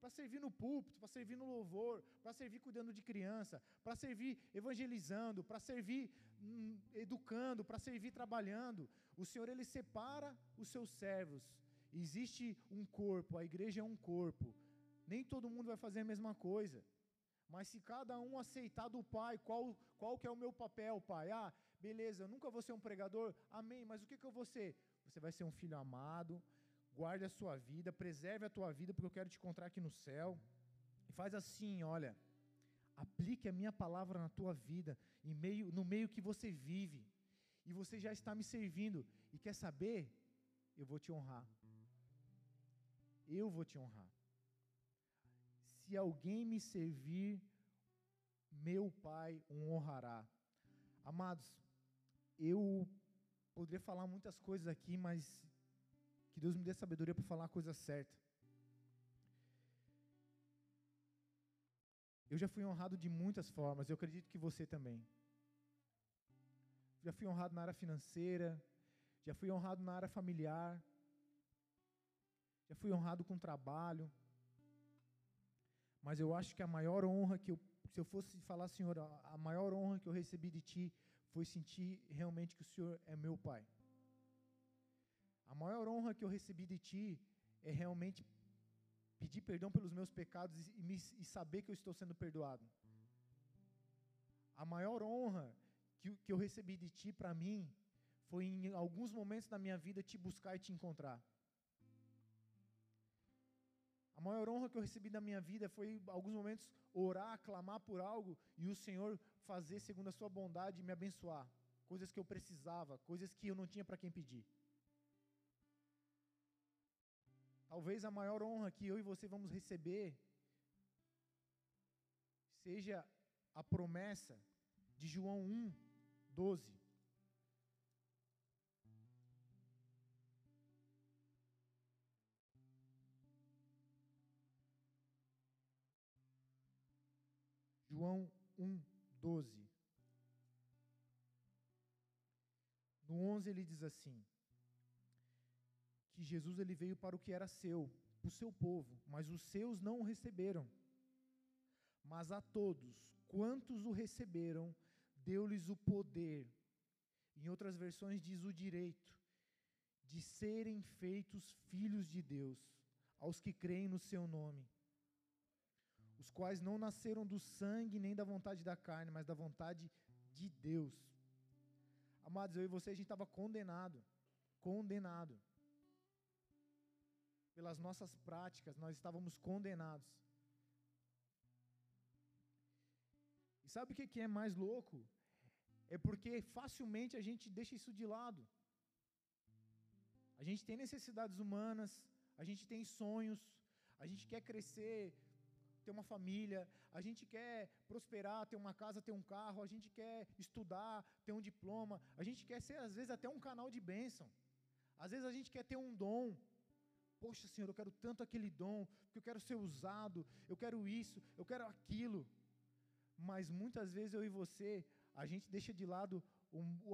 Para servir no púlpito, para servir no louvor, para servir cuidando de criança, para servir evangelizando, para servir hum, educando, para servir trabalhando. O Senhor ele separa os seus servos. Existe um corpo, a igreja é um corpo. Nem todo mundo vai fazer a mesma coisa. Mas se cada um aceitar do Pai, qual, qual que é o meu papel, Pai? Ah, beleza, eu nunca vou ser um pregador, amém, mas o que, que eu vou ser? Você vai ser um filho amado, guarde a sua vida, preserve a tua vida, porque eu quero te encontrar aqui no céu. E faz assim, olha, aplique a minha palavra na tua vida, em meio, no meio que você vive, e você já está me servindo, e quer saber? Eu vou te honrar. Eu vou te honrar. Se alguém me servir, meu Pai o honrará. Amados, eu poderia falar muitas coisas aqui, mas que Deus me dê sabedoria para falar a coisa certa. Eu já fui honrado de muitas formas, eu acredito que você também. Já fui honrado na área financeira, já fui honrado na área familiar, já fui honrado com trabalho. Mas eu acho que a maior honra que eu, se eu fosse falar, Senhor, a maior honra que eu recebi de Ti foi sentir realmente que o Senhor é meu Pai. A maior honra que eu recebi de Ti é realmente pedir perdão pelos meus pecados e, me, e saber que eu estou sendo perdoado. A maior honra que, que eu recebi de Ti para mim foi em alguns momentos da minha vida te buscar e te encontrar. A maior honra que eu recebi da minha vida foi, em alguns momentos, orar, clamar por algo e o Senhor fazer segundo a sua bondade e me abençoar. Coisas que eu precisava, coisas que eu não tinha para quem pedir. Talvez a maior honra que eu e você vamos receber seja a promessa de João 1, 12. João 1, 12. No 11 ele diz assim: que Jesus ele veio para o que era seu, o seu povo, mas os seus não o receberam. Mas a todos quantos o receberam, deu-lhes o poder. Em outras versões diz o direito de serem feitos filhos de Deus, aos que creem no seu nome os quais não nasceram do sangue nem da vontade da carne, mas da vontade de Deus. Amados, eu e você, a gente estava condenado, condenado. Pelas nossas práticas, nós estávamos condenados. E sabe o que é mais louco? É porque facilmente a gente deixa isso de lado. A gente tem necessidades humanas, a gente tem sonhos, a gente quer crescer ter uma família, a gente quer prosperar, ter uma casa, ter um carro, a gente quer estudar, ter um diploma, a gente quer ser, às vezes, até um canal de bênção. Às vezes a gente quer ter um dom. Poxa, Senhor, eu quero tanto aquele dom, porque eu quero ser usado, eu quero isso, eu quero aquilo. Mas muitas vezes eu e você, a gente deixa de lado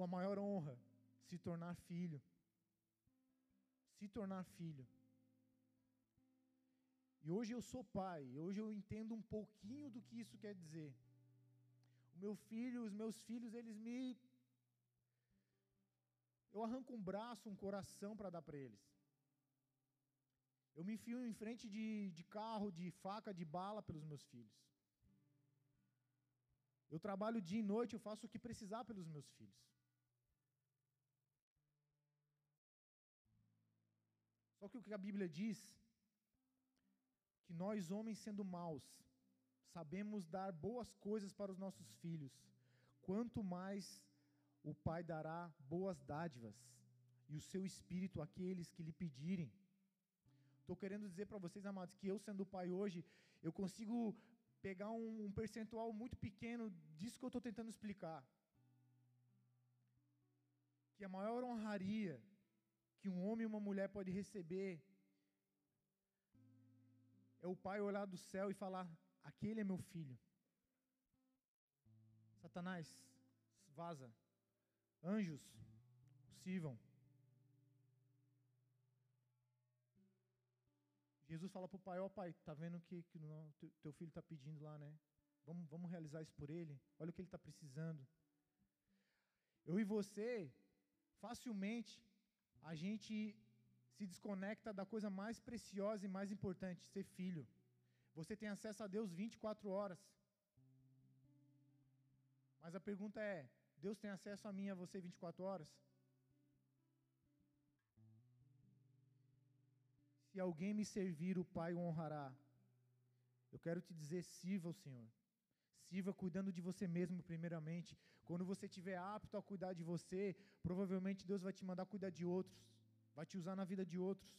a maior honra, se tornar filho. Se tornar filho. E hoje eu sou pai, hoje eu entendo um pouquinho do que isso quer dizer. O meu filho, os meus filhos, eles me. Eu arranco um braço, um coração para dar para eles. Eu me enfio em frente de, de carro, de faca, de bala pelos meus filhos. Eu trabalho dia e noite, eu faço o que precisar pelos meus filhos. Só que o que a Bíblia diz que nós, homens sendo maus, sabemos dar boas coisas para os nossos filhos, quanto mais o Pai dará boas dádivas e o seu espírito àqueles que lhe pedirem. Estou querendo dizer para vocês, amados, que eu, sendo pai hoje, eu consigo pegar um, um percentual muito pequeno disso que eu estou tentando explicar. Que a maior honraria que um homem e uma mulher pode receber é o pai olhar do céu e falar: aquele é meu filho. Satanás, vaza. Anjos, sirvam. Jesus fala para o pai: Ó oh, pai, tá vendo que, que o teu filho está pedindo lá, né? Vamos, vamos realizar isso por ele. Olha o que ele está precisando. Eu e você, facilmente, a gente se desconecta da coisa mais preciosa e mais importante, ser filho. Você tem acesso a Deus 24 horas. Mas a pergunta é: Deus tem acesso a mim e a você 24 horas? Se alguém me servir, o Pai o honrará. Eu quero te dizer: sirva o Senhor. Sirva cuidando de você mesmo, primeiramente. Quando você estiver apto a cuidar de você, provavelmente Deus vai te mandar cuidar de outros vai te usar na vida de outros.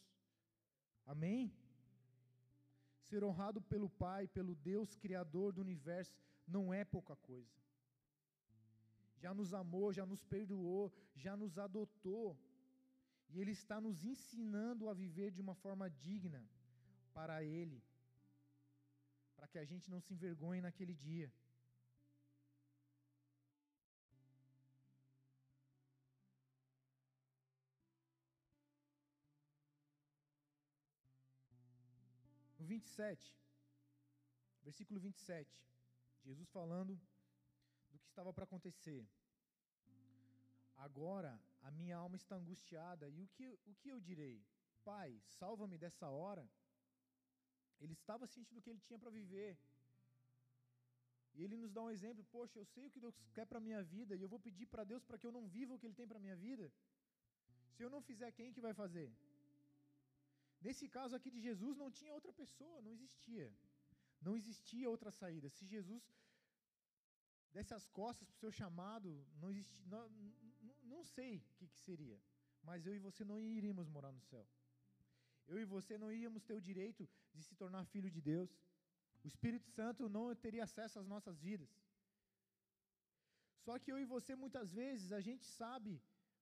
Amém? Ser honrado pelo Pai, pelo Deus Criador do universo, não é pouca coisa. Já nos amou, já nos perdoou, já nos adotou. E Ele está nos ensinando a viver de uma forma digna para Ele, para que a gente não se envergonhe naquele dia. No 27, versículo 27, Jesus falando do que estava para acontecer. Agora a minha alma está angustiada, e o que, o que eu direi? Pai, salva-me dessa hora. Ele estava sentindo o que ele tinha para viver. E ele nos dá um exemplo: Poxa, eu sei o que Deus quer para a minha vida, e eu vou pedir para Deus para que eu não viva o que Ele tem para minha vida. Se eu não fizer, quem que vai fazer? Nesse caso aqui de Jesus, não tinha outra pessoa, não existia. Não existia outra saída. Se Jesus desse as costas para o seu chamado, não existia. Não, sei o que, que seria. Mas eu e você não iríamos morar no céu. Eu e você não iríamos ter o direito de se tornar filho de Deus. O Espírito Santo não teria acesso às nossas vidas. Só que eu e você, muitas vezes, a gente sabe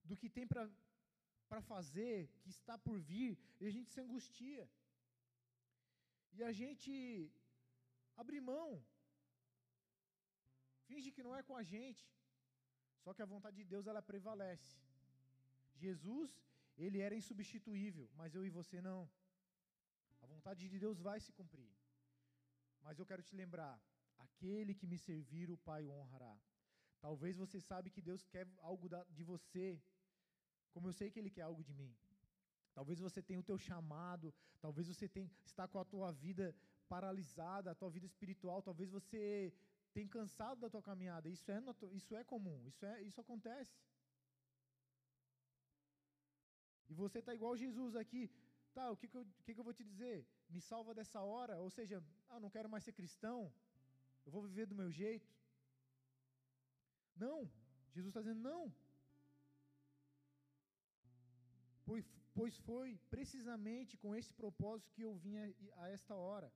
do que tem para fazer, que está por vir, e a gente se angustia. E a gente abre mão. Finge que não é com a gente. Só que a vontade de Deus ela prevalece. Jesus, ele era insubstituível, mas eu e você não. A vontade de Deus vai se cumprir. Mas eu quero te lembrar, aquele que me servir, o Pai o honrará. Talvez você sabe que Deus quer algo de você, como eu sei que Ele quer algo de mim. Talvez você tenha o teu chamado, talvez você tenha, está com a tua vida paralisada, a tua vida espiritual, talvez você tenha cansado da tua caminhada. Isso é, isso é comum, isso, é, isso acontece. E você está igual Jesus aqui. Tá, o que, que, eu, que, que eu vou te dizer? Me salva dessa hora? Ou seja, ah, não quero mais ser cristão, eu vou viver do meu jeito. Não, Jesus está dizendo não. Pois, pois foi precisamente com esse propósito que eu vim a, a esta hora.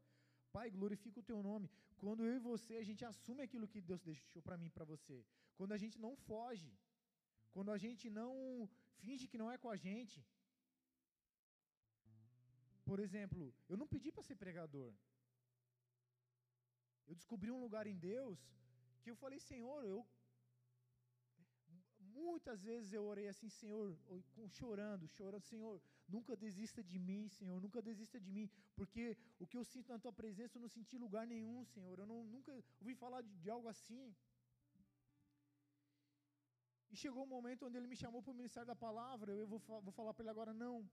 Pai, glorifica o teu nome. Quando eu e você, a gente assume aquilo que Deus deixou para mim para você. Quando a gente não foge. Quando a gente não finge que não é com a gente. Por exemplo, eu não pedi para ser pregador. Eu descobri um lugar em Deus que eu falei, Senhor, eu Muitas vezes eu orei assim, Senhor, chorando, chorando, Senhor, nunca desista de mim, Senhor, nunca desista de mim, porque o que eu sinto na tua presença eu não senti lugar nenhum, Senhor, eu não, nunca ouvi falar de, de algo assim. E chegou um momento onde ele me chamou para o ministério da palavra, eu vou, vou falar para ele agora, não.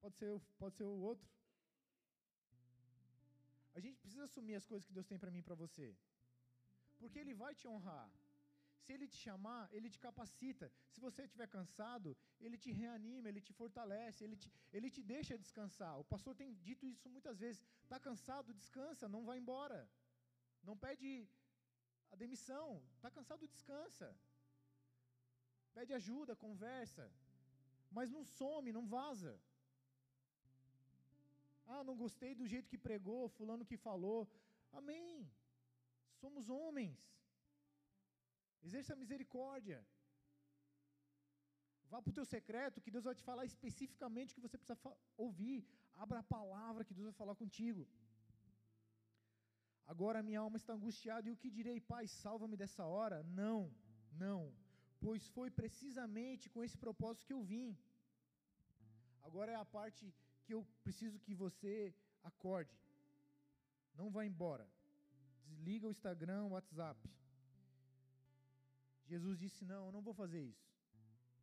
Pode ser, pode ser o outro. A gente precisa assumir as coisas que Deus tem para mim e para você. Porque Ele vai te honrar. Se Ele te chamar, Ele te capacita. Se você estiver cansado, Ele te reanima, Ele te fortalece, Ele te, ele te deixa descansar. O pastor tem dito isso muitas vezes. Está cansado? Descansa, não vai embora. Não pede a demissão. Está cansado? Descansa. Pede ajuda, conversa. Mas não some, não vaza. Ah, não gostei do jeito que pregou, fulano que falou. Amém. Somos homens. Exerça misericórdia. Vá para o teu secreto, que Deus vai te falar especificamente o que você precisa ouvir. Abra a palavra que Deus vai falar contigo. Agora minha alma está angustiada, e o que direi, Pai, salva-me dessa hora? Não, não, pois foi precisamente com esse propósito que eu vim. Agora é a parte que eu preciso que você acorde. Não vá embora. Desliga o Instagram, o WhatsApp. Jesus disse: Não, eu não vou fazer isso.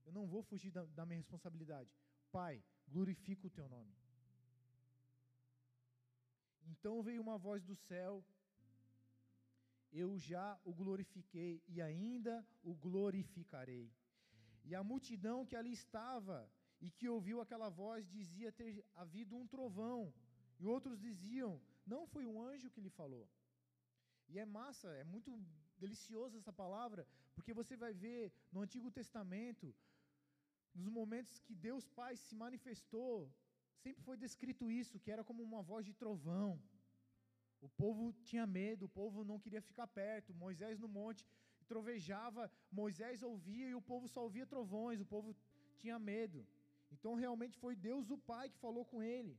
Eu não vou fugir da, da minha responsabilidade. Pai, glorifica o teu nome. Então veio uma voz do céu, eu já o glorifiquei e ainda o glorificarei. E a multidão que ali estava e que ouviu aquela voz dizia ter havido um trovão, e outros diziam: Não foi um anjo que lhe falou. E é massa, é muito delicioso essa palavra, porque você vai ver no Antigo Testamento, nos momentos que Deus Pai se manifestou, sempre foi descrito isso, que era como uma voz de trovão. O povo tinha medo, o povo não queria ficar perto. Moisés no monte trovejava, Moisés ouvia e o povo só ouvia trovões, o povo tinha medo. Então realmente foi Deus o Pai que falou com ele.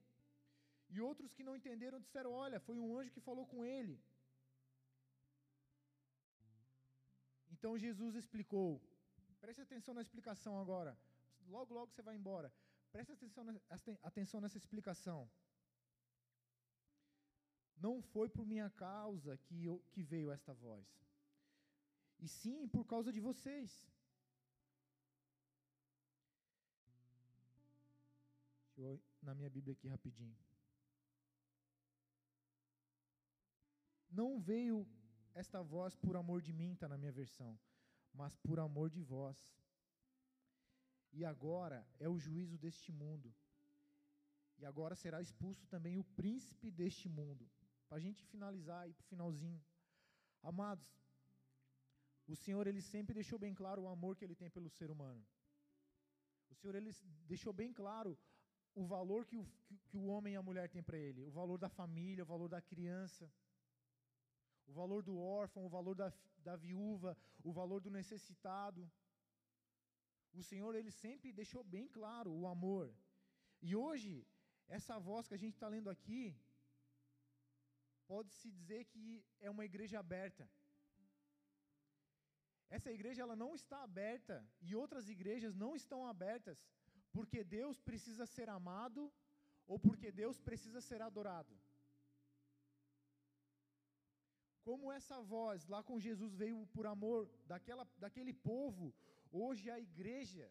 E outros que não entenderam disseram: Olha, foi um anjo que falou com ele. Então Jesus explicou. Preste atenção na explicação agora. Logo, logo você vai embora. Preste atenção, atenção nessa explicação. Não foi por minha causa que, eu, que veio esta voz, e sim por causa de vocês. Deixa eu na minha Bíblia aqui rapidinho. Não veio esta voz por amor de mim, está na minha versão, mas por amor de vós. E agora é o juízo deste mundo. E agora será expulso também o príncipe deste mundo. Para a gente finalizar aí para o finalzinho. Amados, o Senhor ele sempre deixou bem claro o amor que ele tem pelo ser humano. O Senhor ele deixou bem claro o valor que o, que, que o homem e a mulher têm para ele, o valor da família, o valor da criança o valor do órfão, o valor da, da viúva, o valor do necessitado. O Senhor, Ele sempre deixou bem claro o amor. E hoje, essa voz que a gente está lendo aqui, pode-se dizer que é uma igreja aberta. Essa igreja ela não está aberta e outras igrejas não estão abertas porque Deus precisa ser amado ou porque Deus precisa ser adorado. Como essa voz lá com Jesus veio por amor daquela, daquele povo, hoje a igreja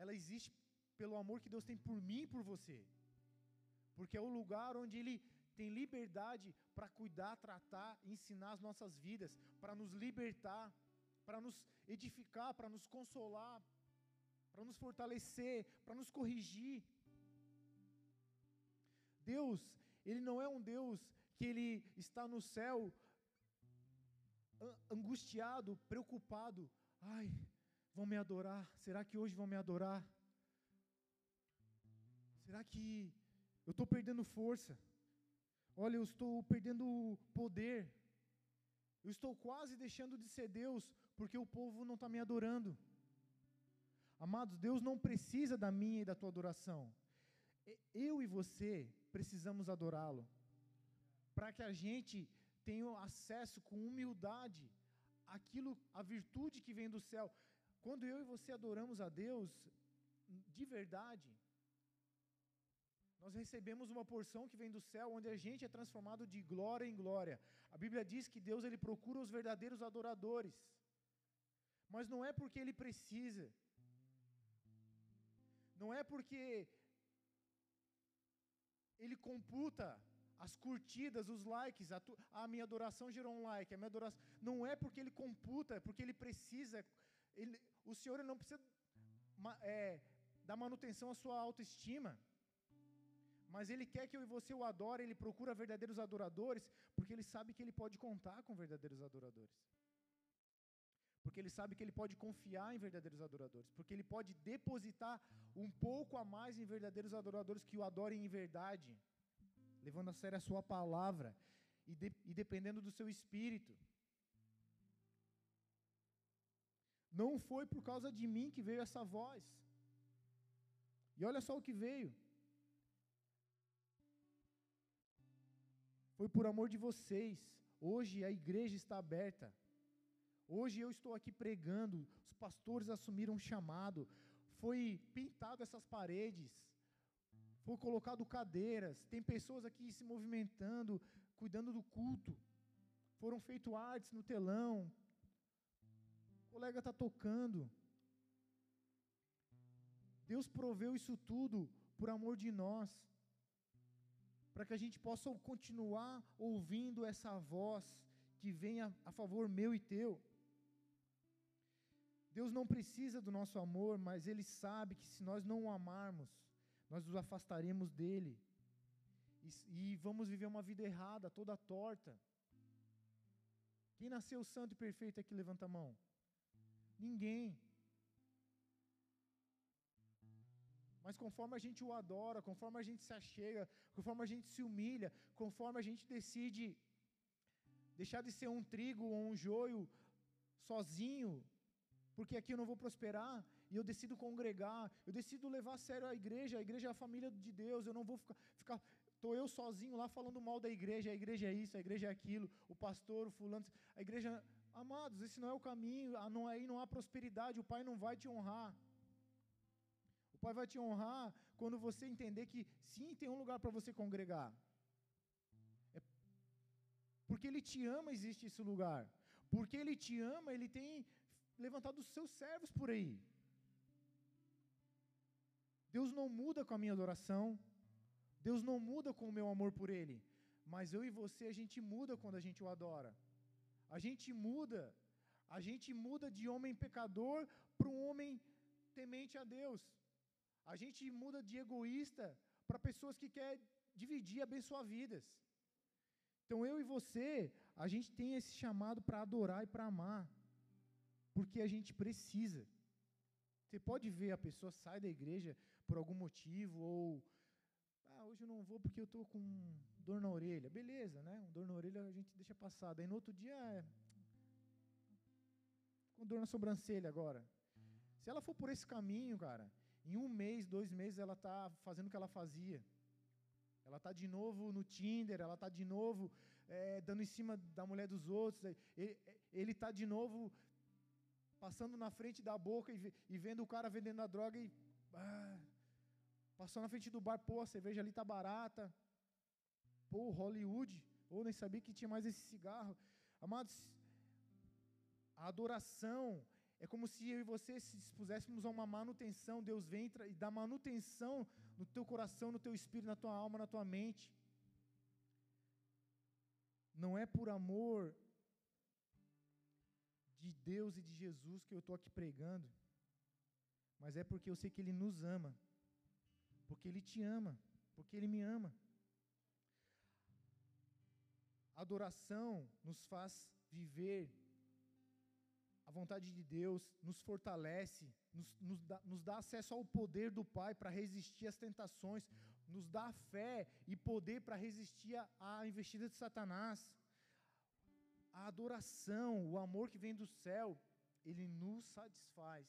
ela existe pelo amor que Deus tem por mim e por você. Porque é o lugar onde ele tem liberdade para cuidar, tratar, ensinar as nossas vidas, para nos libertar, para nos edificar, para nos consolar, para nos fortalecer, para nos corrigir. Deus, Ele não é um Deus que Ele está no céu angustiado, preocupado. Ai, vão me adorar? Será que hoje vão me adorar? Será que eu estou perdendo força? Olha, eu estou perdendo poder. Eu estou quase deixando de ser Deus, porque o povo não está me adorando. Amados, Deus não precisa da minha e da tua adoração. Eu e você precisamos adorá-lo. Para que a gente tenha acesso com humildade àquilo, a virtude que vem do céu. Quando eu e você adoramos a Deus de verdade, nós recebemos uma porção que vem do céu, onde a gente é transformado de glória em glória. A Bíblia diz que Deus ele procura os verdadeiros adoradores. Mas não é porque ele precisa. Não é porque ele computa as curtidas, os likes, a, tu, a, minha adoração gerou um like, a minha adoração. Não é porque ele computa, é porque ele precisa. Ele, o Senhor não precisa é, dar manutenção à sua autoestima mas Ele quer que eu e você o adore, Ele procura verdadeiros adoradores, porque Ele sabe que Ele pode contar com verdadeiros adoradores. Porque Ele sabe que Ele pode confiar em verdadeiros adoradores, porque Ele pode depositar um pouco a mais em verdadeiros adoradores que o adorem em verdade, levando a sério a Sua palavra e, de, e dependendo do seu espírito. Não foi por causa de mim que veio essa voz. E olha só o que veio. Foi por amor de vocês. Hoje a igreja está aberta. Hoje eu estou aqui pregando, os pastores assumiram um chamado, foi pintado essas paredes, foi colocado cadeiras, tem pessoas aqui se movimentando, cuidando do culto. Foram feitas artes no telão. O colega está tocando. Deus proveu isso tudo por amor de nós para que a gente possa continuar ouvindo essa voz que venha a favor meu e teu. Deus não precisa do nosso amor, mas Ele sabe que se nós não o amarmos, nós nos afastaremos dele e, e vamos viver uma vida errada, toda torta. Quem nasceu santo e perfeito aqui, levanta a mão. Ninguém. Mas conforme a gente o adora, conforme a gente se achega, conforme a gente se humilha, conforme a gente decide deixar de ser um trigo ou um joio sozinho, porque aqui eu não vou prosperar, e eu decido congregar, eu decido levar a sério a igreja, a igreja é a família de Deus, eu não vou ficar, ficar Estou eu sozinho lá falando mal da igreja, a igreja é isso, a igreja é aquilo, o pastor, o fulano, a igreja. Amados, esse não é o caminho, não, aí não há prosperidade, o Pai não vai te honrar. O Pai vai te honrar quando você entender que sim, tem um lugar para você congregar. É porque Ele te ama, existe esse lugar. Porque Ele te ama, Ele tem levantado os seus servos por aí. Deus não muda com a minha adoração. Deus não muda com o meu amor por Ele. Mas eu e você, a gente muda quando a gente o adora. A gente muda. A gente muda de homem pecador para um homem temente a Deus. A gente muda de egoísta para pessoas que querem dividir e abençoar vidas. Então eu e você, a gente tem esse chamado para adorar e para amar, porque a gente precisa. Você pode ver a pessoa sai da igreja por algum motivo ou ah, hoje eu não vou porque eu estou com dor na orelha. Beleza, né? Dor na orelha a gente deixa passar. Daí no outro dia, é... com dor na sobrancelha agora. Se ela for por esse caminho, cara, em um mês, dois meses, ela está fazendo o que ela fazia. Ela está de novo no Tinder, ela está de novo é, dando em cima da mulher dos outros. Ele está de novo passando na frente da boca e, e, vendo o cara vendendo a droga e. Ah, passou na frente do bar, pô, a cerveja ali tá barata. Pô, Hollywood. Ou nem sabia que tinha mais esse cigarro. Amados, a adoração é como se eu e você se dispuséssemos a uma manutenção. Deus vem e dá manutenção no teu coração, no teu espírito, na tua alma, na tua mente. Não é por amor de Deus e de Jesus que eu estou aqui pregando, mas é porque eu sei que Ele nos ama, porque Ele te ama, porque Ele me ama. Adoração nos faz viver a vontade de Deus nos fortalece, nos, nos, dá, nos dá acesso ao poder do Pai para resistir às tentações, nos dá fé e poder para resistir à investida de Satanás. A adoração, o amor que vem do céu, ele nos satisfaz.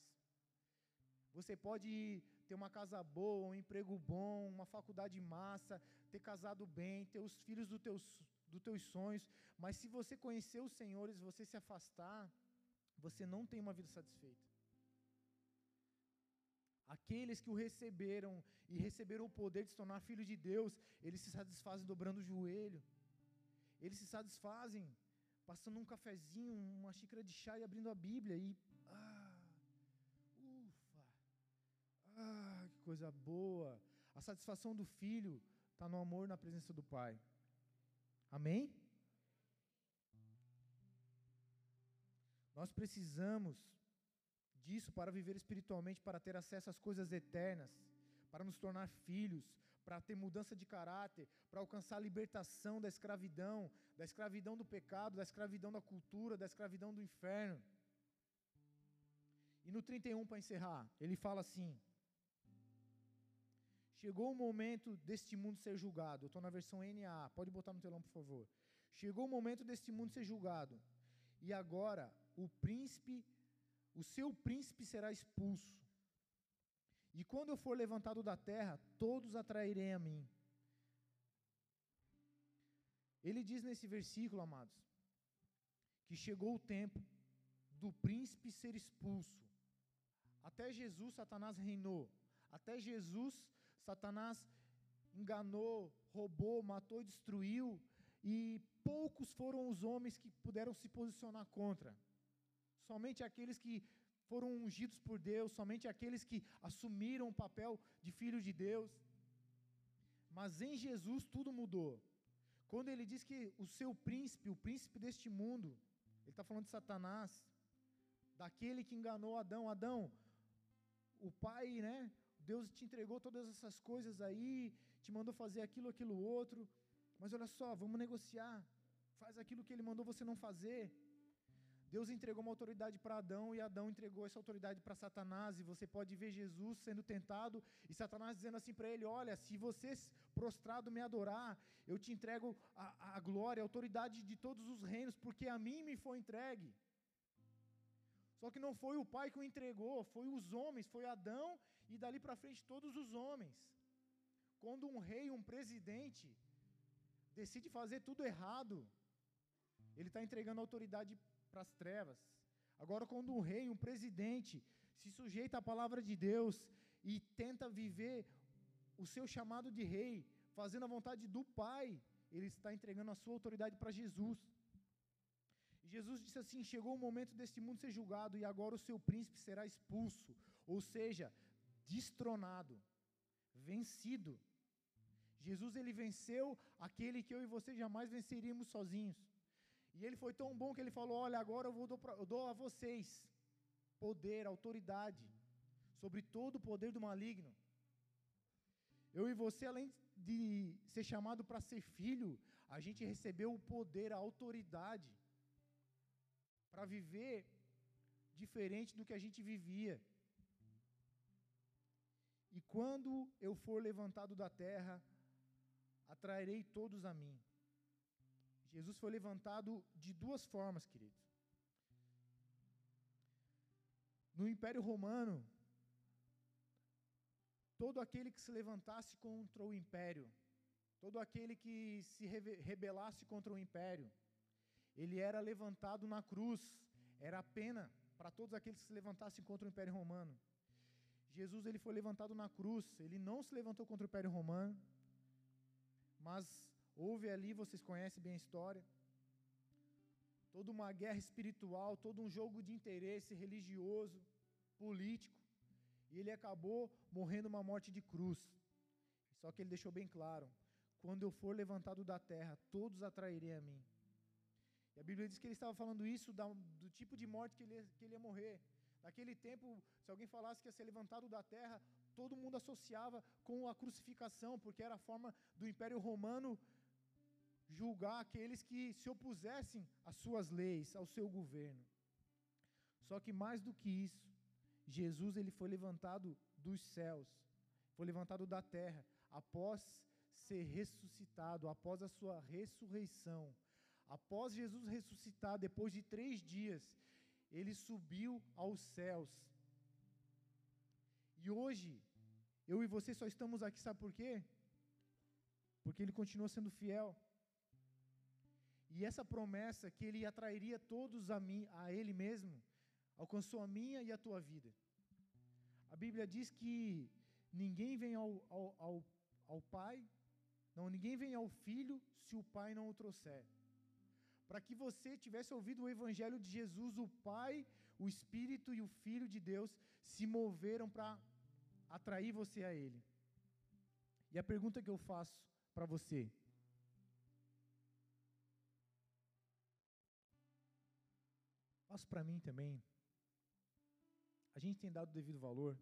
Você pode ter uma casa boa, um emprego bom, uma faculdade massa, ter casado bem, ter os filhos do teus, dos teus sonhos, mas se você conhecer os senhores, você se afastar, você não tem uma vida satisfeita. Aqueles que o receberam e receberam o poder de se tornar filho de Deus, eles se satisfazem dobrando o joelho. Eles se satisfazem passando um cafezinho, uma xícara de chá e abrindo a Bíblia e ah, Ah, que coisa boa. A satisfação do filho está no amor na presença do Pai. Amém? Nós precisamos disso para viver espiritualmente, para ter acesso às coisas eternas, para nos tornar filhos, para ter mudança de caráter, para alcançar a libertação da escravidão, da escravidão do pecado, da escravidão da cultura, da escravidão do inferno. E no 31, para encerrar, ele fala assim: Chegou o momento deste mundo ser julgado. Eu estou na versão NA, pode botar no telão, por favor. Chegou o momento deste mundo ser julgado. E agora o príncipe, o seu príncipe será expulso. E quando eu for levantado da terra, todos atrairei a mim. Ele diz nesse versículo, amados, que chegou o tempo do príncipe ser expulso. Até Jesus, Satanás reinou. Até Jesus, Satanás enganou, roubou, matou, destruiu. E poucos foram os homens que puderam se posicionar contra somente aqueles que foram ungidos por Deus, somente aqueles que assumiram o papel de filho de Deus. Mas em Jesus tudo mudou. Quando ele diz que o seu príncipe, o príncipe deste mundo, ele está falando de Satanás, daquele que enganou Adão. Adão, o pai, né? Deus te entregou todas essas coisas aí, te mandou fazer aquilo, aquilo outro. Mas olha só, vamos negociar. Faz aquilo que ele mandou você não fazer. Deus entregou uma autoridade para Adão e Adão entregou essa autoridade para Satanás. E você pode ver Jesus sendo tentado e Satanás dizendo assim para ele: Olha, se você prostrado me adorar, eu te entrego a, a glória, a autoridade de todos os reinos, porque a mim me foi entregue. Só que não foi o pai que o entregou, foi os homens, foi Adão e dali para frente todos os homens. Quando um rei, um presidente, decide fazer tudo errado, ele está entregando autoridade para as trevas. Agora, quando um rei, um presidente, se sujeita à palavra de Deus e tenta viver o seu chamado de rei, fazendo a vontade do Pai, ele está entregando a sua autoridade para Jesus. E Jesus disse assim: Chegou o momento deste mundo ser julgado, e agora o seu príncipe será expulso, ou seja, destronado, vencido. Jesus ele venceu aquele que eu e você jamais venceríamos sozinhos. E ele foi tão bom que ele falou: Olha, agora eu, vou, eu dou a vocês poder, autoridade sobre todo o poder do maligno. Eu e você, além de ser chamado para ser filho, a gente recebeu o poder, a autoridade para viver diferente do que a gente vivia. E quando eu for levantado da terra, atrairei todos a mim. Jesus foi levantado de duas formas, queridos. No Império Romano, todo aquele que se levantasse contra o império, todo aquele que se rebelasse contra o império, ele era levantado na cruz, era a pena para todos aqueles que se levantassem contra o Império Romano. Jesus ele foi levantado na cruz, ele não se levantou contra o Império Romano, mas houve ali, vocês conhecem bem a história, toda uma guerra espiritual, todo um jogo de interesse religioso, político, e ele acabou morrendo uma morte de cruz. Só que ele deixou bem claro: quando eu for levantado da terra, todos atrairei a mim. E a Bíblia diz que ele estava falando isso do tipo de morte que ele, que ele ia morrer. Naquele tempo, se alguém falasse que ia ser levantado da terra, todo mundo associava com a crucificação, porque era a forma do Império Romano julgar aqueles que se opusessem às suas leis, ao seu governo. Só que mais do que isso, Jesus ele foi levantado dos céus, foi levantado da terra, após ser ressuscitado, após a sua ressurreição. Após Jesus ressuscitar, depois de três dias, ele subiu aos céus. E hoje, eu e você só estamos aqui, sabe por quê? Porque ele continua sendo fiel. E essa promessa que ele atrairia todos a mim, a ele mesmo, alcançou a minha e a tua vida. A Bíblia diz que ninguém vem ao, ao, ao, ao Pai, não, ninguém vem ao Filho se o Pai não o trouxer para que você tivesse ouvido o Evangelho de Jesus, o Pai, o Espírito e o Filho de Deus se moveram para atrair você a Ele. E a pergunta que eu faço para você: faço para mim também. A gente tem dado devido valor.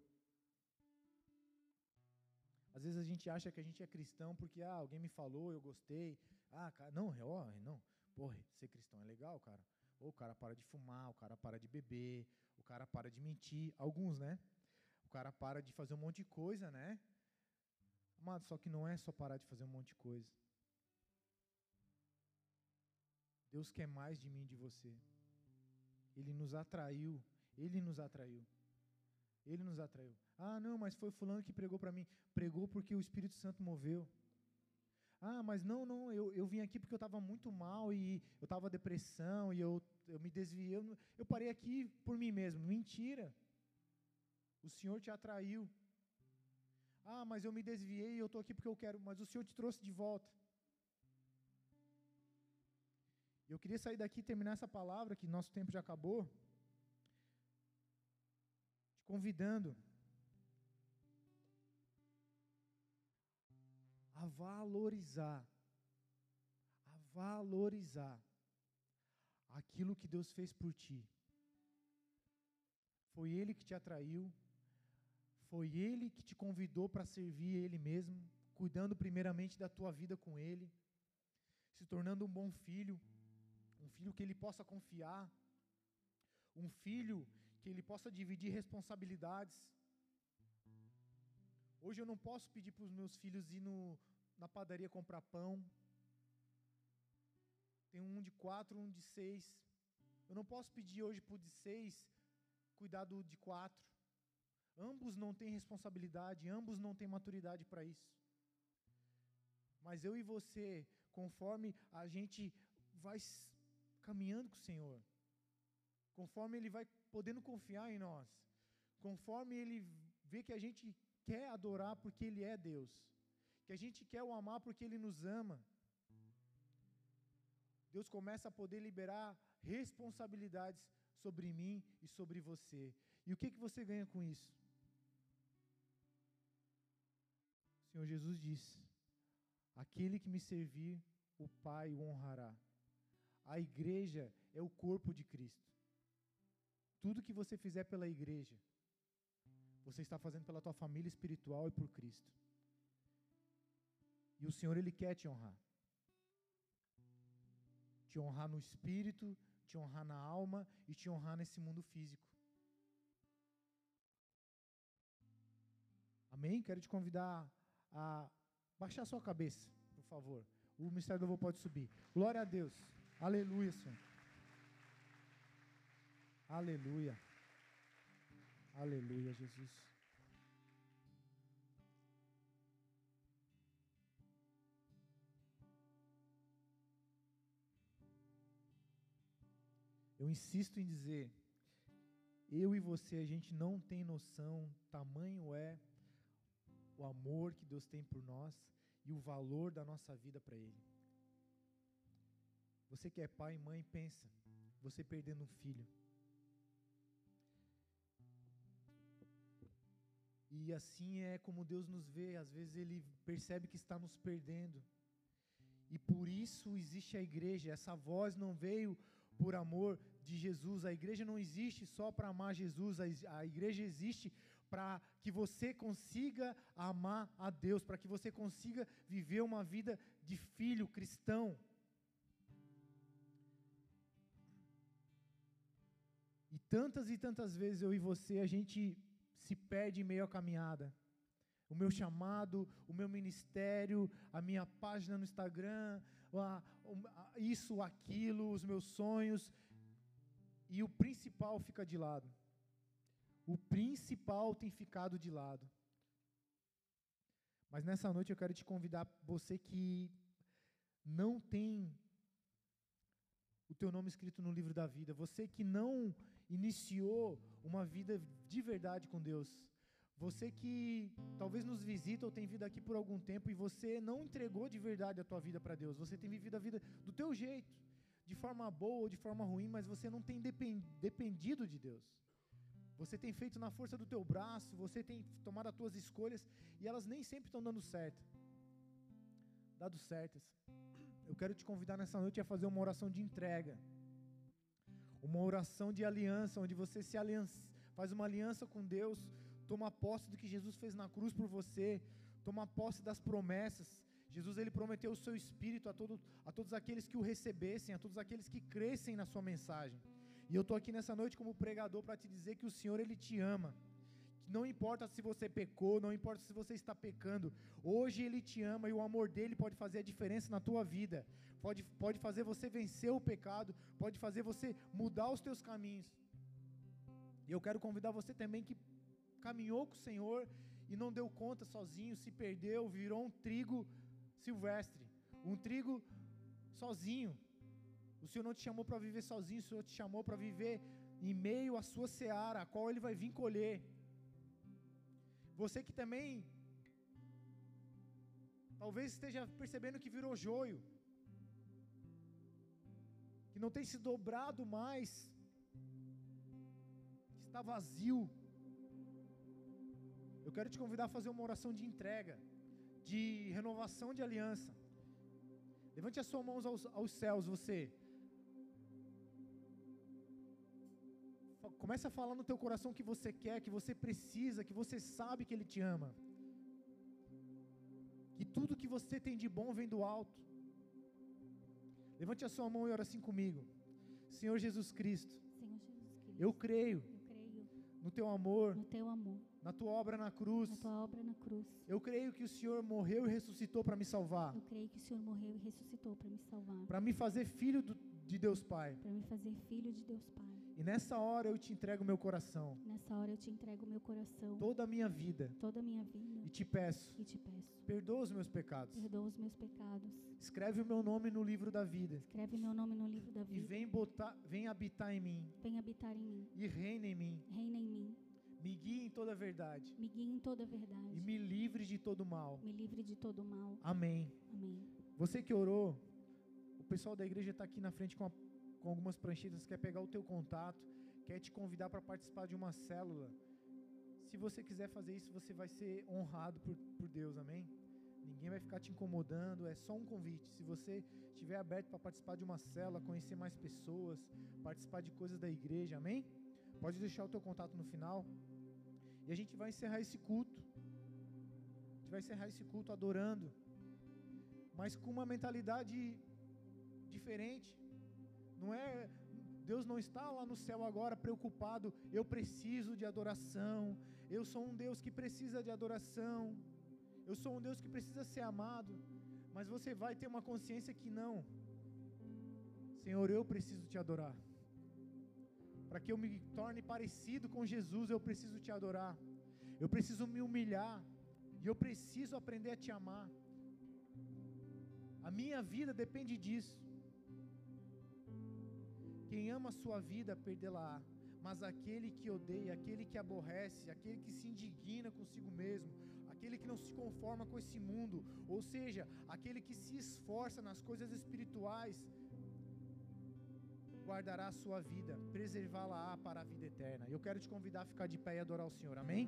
Às vezes a gente acha que a gente é cristão porque ah, alguém me falou, eu gostei. Ah, não, ó, não. Porra, ser cristão é legal, cara. Ou o cara para de fumar, o cara para de beber, o cara para de mentir. Alguns, né? O cara para de fazer um monte de coisa, né? Amado, só que não é só parar de fazer um monte de coisa. Deus quer mais de mim e de você. Ele nos atraiu. Ele nos atraiu. Ele nos atraiu. Ah, não, mas foi fulano que pregou para mim. Pregou porque o Espírito Santo moveu. Ah, mas não, não, eu, eu vim aqui porque eu estava muito mal e eu estava depressão e eu, eu me desviei. Eu, eu parei aqui por mim mesmo. Mentira. O Senhor te atraiu. Ah, mas eu me desviei e eu estou aqui porque eu quero, mas o Senhor te trouxe de volta. Eu queria sair daqui e terminar essa palavra, que nosso tempo já acabou, te convidando a valorizar, a valorizar aquilo que Deus fez por ti. Foi Ele que te atraiu, foi Ele que te convidou para servir Ele mesmo, cuidando primeiramente da tua vida com Ele, se tornando um bom filho, um filho que Ele possa confiar, um filho que Ele possa dividir responsabilidades. Hoje eu não posso pedir para os meus filhos ir no, na padaria comprar pão. Tem um de quatro, um de seis. Eu não posso pedir hoje para o de seis cuidar do de quatro. Ambos não têm responsabilidade, ambos não têm maturidade para isso. Mas eu e você, conforme a gente vai caminhando com o Senhor, conforme Ele vai podendo confiar em nós, conforme Ele vê que a gente quer adorar porque Ele é Deus, que a gente quer o amar porque Ele nos ama. Deus começa a poder liberar responsabilidades sobre mim e sobre você. E o que, que você ganha com isso? O Senhor Jesus disse: Aquele que me servir, o Pai o honrará. A igreja é o corpo de Cristo. Tudo que você fizer pela igreja, você está fazendo pela tua família espiritual e por Cristo. E o Senhor, Ele quer te honrar. Te honrar no espírito, te honrar na alma e te honrar nesse mundo físico. Amém? Quero te convidar a baixar sua cabeça por favor. O Ministério do Louvor pode subir. Glória a Deus. Aleluia, Senhor. Aleluia. Aleluia, Jesus. Eu insisto em dizer, eu e você, a gente não tem noção, tamanho é o amor que Deus tem por nós e o valor da nossa vida para Ele. Você que é pai e mãe, pensa, você perdendo um filho. E assim é como Deus nos vê, às vezes Ele percebe que está nos perdendo. E por isso existe a igreja, essa voz não veio por amor de Jesus. A igreja não existe só para amar Jesus, a igreja existe para que você consiga amar a Deus, para que você consiga viver uma vida de filho cristão. E tantas e tantas vezes eu e você, a gente se perde em meio à caminhada. O meu chamado, o meu ministério, a minha página no Instagram, isso, aquilo, os meus sonhos, e o principal fica de lado. O principal tem ficado de lado. Mas nessa noite eu quero te convidar, você que não tem o teu nome escrito no livro da vida, você que não iniciou uma vida de verdade com Deus, você que talvez nos visita ou tem vindo aqui por algum tempo e você não entregou de verdade a tua vida para Deus, você tem vivido a vida do teu jeito, de forma boa ou de forma ruim, mas você não tem dependido de Deus. Você tem feito na força do teu braço, você tem tomado as tuas escolhas e elas nem sempre estão dando certo. Dado certas. Eu quero te convidar nessa noite a fazer uma oração de entrega. Uma oração de aliança, onde você se aliança, faz uma aliança com Deus, toma posse do que Jesus fez na cruz por você, toma posse das promessas. Jesus ele prometeu o seu espírito a, todo, a todos aqueles que o recebessem, a todos aqueles que crescem na sua mensagem. E eu estou aqui nessa noite como pregador para te dizer que o Senhor ele te ama. Não importa se você pecou, não importa se você está pecando, hoje Ele te ama e o amor dele pode fazer a diferença na tua vida, pode, pode fazer você vencer o pecado, pode fazer você mudar os teus caminhos. E eu quero convidar você também que caminhou com o Senhor e não deu conta sozinho, se perdeu, virou um trigo silvestre, um trigo sozinho. O Senhor não te chamou para viver sozinho, o Senhor te chamou para viver em meio à sua seara, a qual Ele vai vir colher. Você que também talvez esteja percebendo que virou joio, que não tem se dobrado mais, está vazio. Eu quero te convidar a fazer uma oração de entrega, de renovação de aliança. Levante as suas mãos aos, aos céus, você. Começa a falar no teu coração que você quer, que você precisa, que você sabe que Ele te ama. Que tudo que você tem de bom vem do alto. Levante a sua mão e ora assim comigo. Senhor Jesus Cristo. Senhor Jesus Cristo. Eu creio. No teu amor. No teu amor. Na tua obra na cruz. Na tua obra na cruz. Eu creio que o Senhor morreu e ressuscitou para me salvar. Eu creio que o Senhor morreu e ressuscitou para me salvar. Para me fazer filho do, de Deus Pai. Para me fazer filho de Deus Pai. E nessa hora eu te entrego meu coração. Nessa hora eu te entrego meu coração. Toda a minha vida. Toda a minha vida. E te peço. E te peço. Perdoa os meus pecados. Perdoa os meus pecados. Escreve o meu nome no livro da vida. Escreve meu nome no livro da vida. E vem botar, vem habitar em mim. Vem habitar em mim. E reina em mim. Reina em mim. Me guie em toda a verdade. Me guie em toda a verdade. E me livre de todo mal. Me livre de todo mal. Amém. Amém. Você que orou, pessoal da igreja está aqui na frente com, a, com algumas pranchetas, quer pegar o teu contato, quer te convidar para participar de uma célula. Se você quiser fazer isso, você vai ser honrado por, por Deus, amém? Ninguém vai ficar te incomodando, é só um convite. Se você estiver aberto para participar de uma célula, conhecer mais pessoas, participar de coisas da igreja, amém? Pode deixar o teu contato no final. E a gente vai encerrar esse culto. A gente vai encerrar esse culto adorando, mas com uma mentalidade diferente. Não é Deus não está lá no céu agora preocupado, eu preciso de adoração. Eu sou um Deus que precisa de adoração. Eu sou um Deus que precisa ser amado. Mas você vai ter uma consciência que não. Senhor, eu preciso te adorar. Para que eu me torne parecido com Jesus, eu preciso te adorar. Eu preciso me humilhar. E eu preciso aprender a te amar. A minha vida depende disso. Quem ama a sua vida, perdê-la. Mas aquele que odeia, aquele que aborrece, aquele que se indigna consigo mesmo, aquele que não se conforma com esse mundo, ou seja, aquele que se esforça nas coisas espirituais, guardará a sua vida, preservá-la para a vida eterna. Eu quero te convidar a ficar de pé e adorar o Senhor, amém?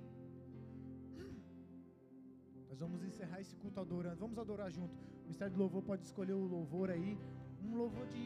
Nós vamos encerrar esse culto adorando, vamos adorar junto. O Ministério do Louvor pode escolher o louvor aí, um louvor de.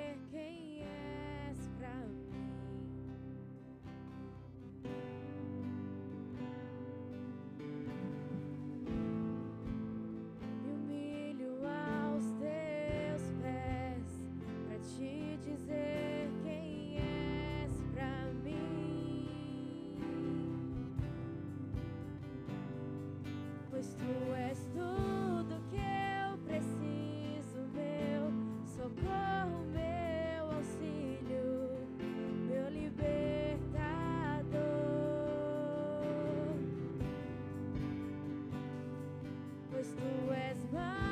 Pois tu és mais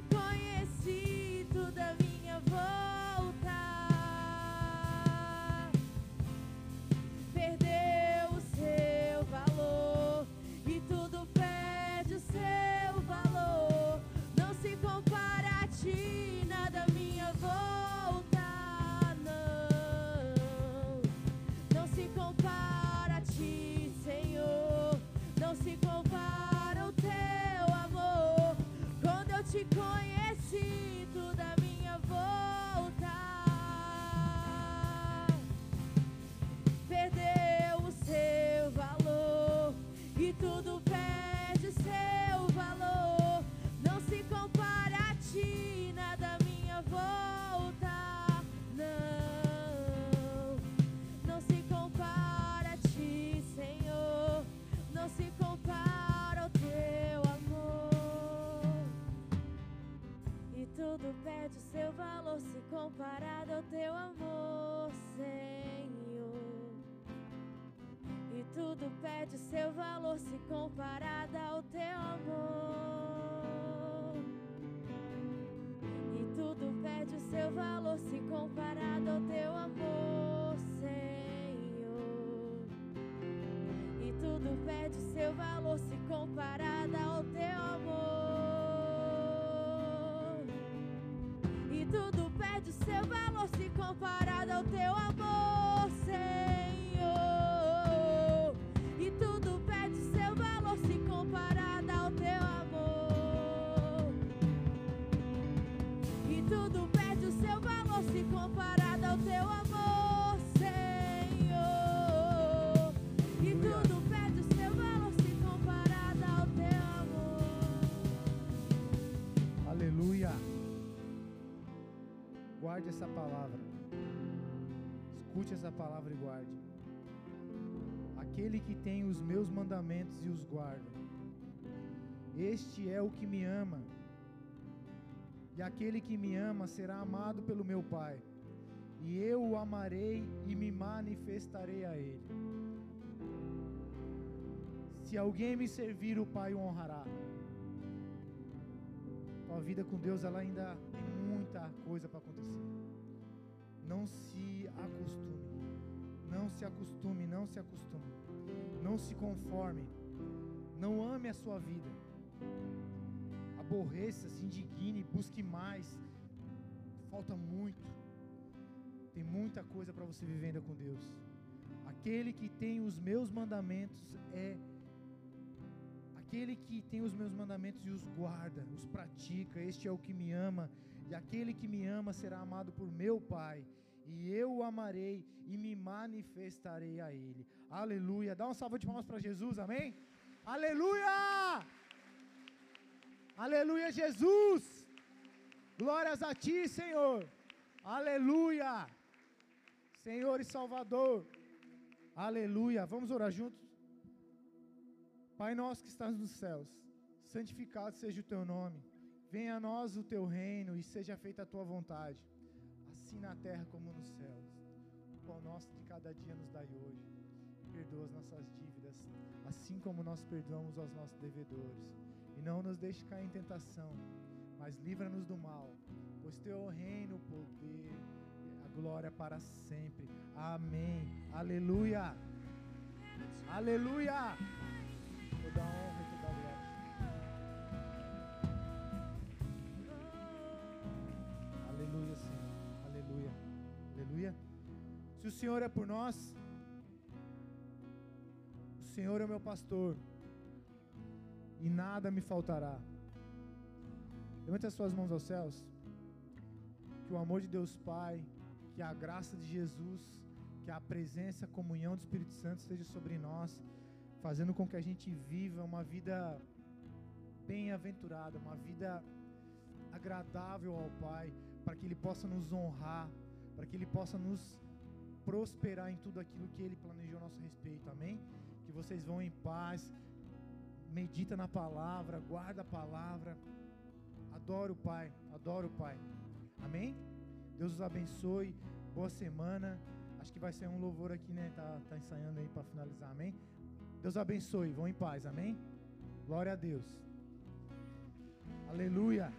te tudo perde seu valor se comparado ao teu amor. E tudo perde o seu valor se comparado ao teu amor, Senhor. E tudo perde o seu valor se comparado ao teu amor. E tudo perde o seu valor se comparado ao teu amor, Escute essa palavra e guarde. Aquele que tem os meus mandamentos e os guarda. Este é o que me ama. E aquele que me ama será amado pelo meu Pai. E eu o amarei e me manifestarei a ele. Se alguém me servir, o Pai o honrará. Tua vida com Deus, ela ainda tem muita coisa para acontecer. Acostume. Não se acostume, não se acostume. Não se conforme. Não ame a sua vida. Aborreça, se indigne, busque mais. Falta muito. Tem muita coisa para você viver ainda com Deus. Aquele que tem os meus mandamentos é Aquele que tem os meus mandamentos e os guarda, os pratica, este é o que me ama, e aquele que me ama será amado por meu Pai, e eu o amarei e me manifestarei a ele. Aleluia. Dá uma salva de palmas para Jesus, amém? Aleluia! Aleluia, Jesus! Glórias a ti, Senhor. Aleluia! Senhor e Salvador. Aleluia. Vamos orar juntos? Pai nosso que estás nos céus, santificado seja o teu nome. Venha a nós o teu reino e seja feita a tua vontade, assim na terra como nos céus. O pão nosso de cada dia nos dai hoje. Perdoa as nossas dívidas, assim como nós perdoamos aos nossos devedores. E não nos deixe cair em tentação, mas livra-nos do mal, pois teu reino, o poder, a glória para sempre. Amém. Aleluia. Aleluia. Toda honra e toda glória. Aleluia, Senhor. Aleluia. Se o Senhor é por nós, o Senhor é o meu pastor, e nada me faltará. Levante as suas mãos aos céus. Que o amor de Deus Pai, que a graça de Jesus, que a presença, a comunhão do Espírito Santo esteja sobre nós, fazendo com que a gente viva uma vida bem-aventurada, uma vida agradável ao Pai, para que Ele possa nos honrar, para que Ele possa nos prosperar em tudo aquilo que Ele planejou a nosso respeito, amém? Que vocês vão em paz, medita na palavra, guarda a palavra, adora o Pai, adora o Pai, amém? Deus os abençoe, boa semana. Acho que vai ser um louvor aqui, né? Tá, tá ensaiando aí para finalizar, amém? Deus abençoe, vão em paz, amém? Glória a Deus. Aleluia.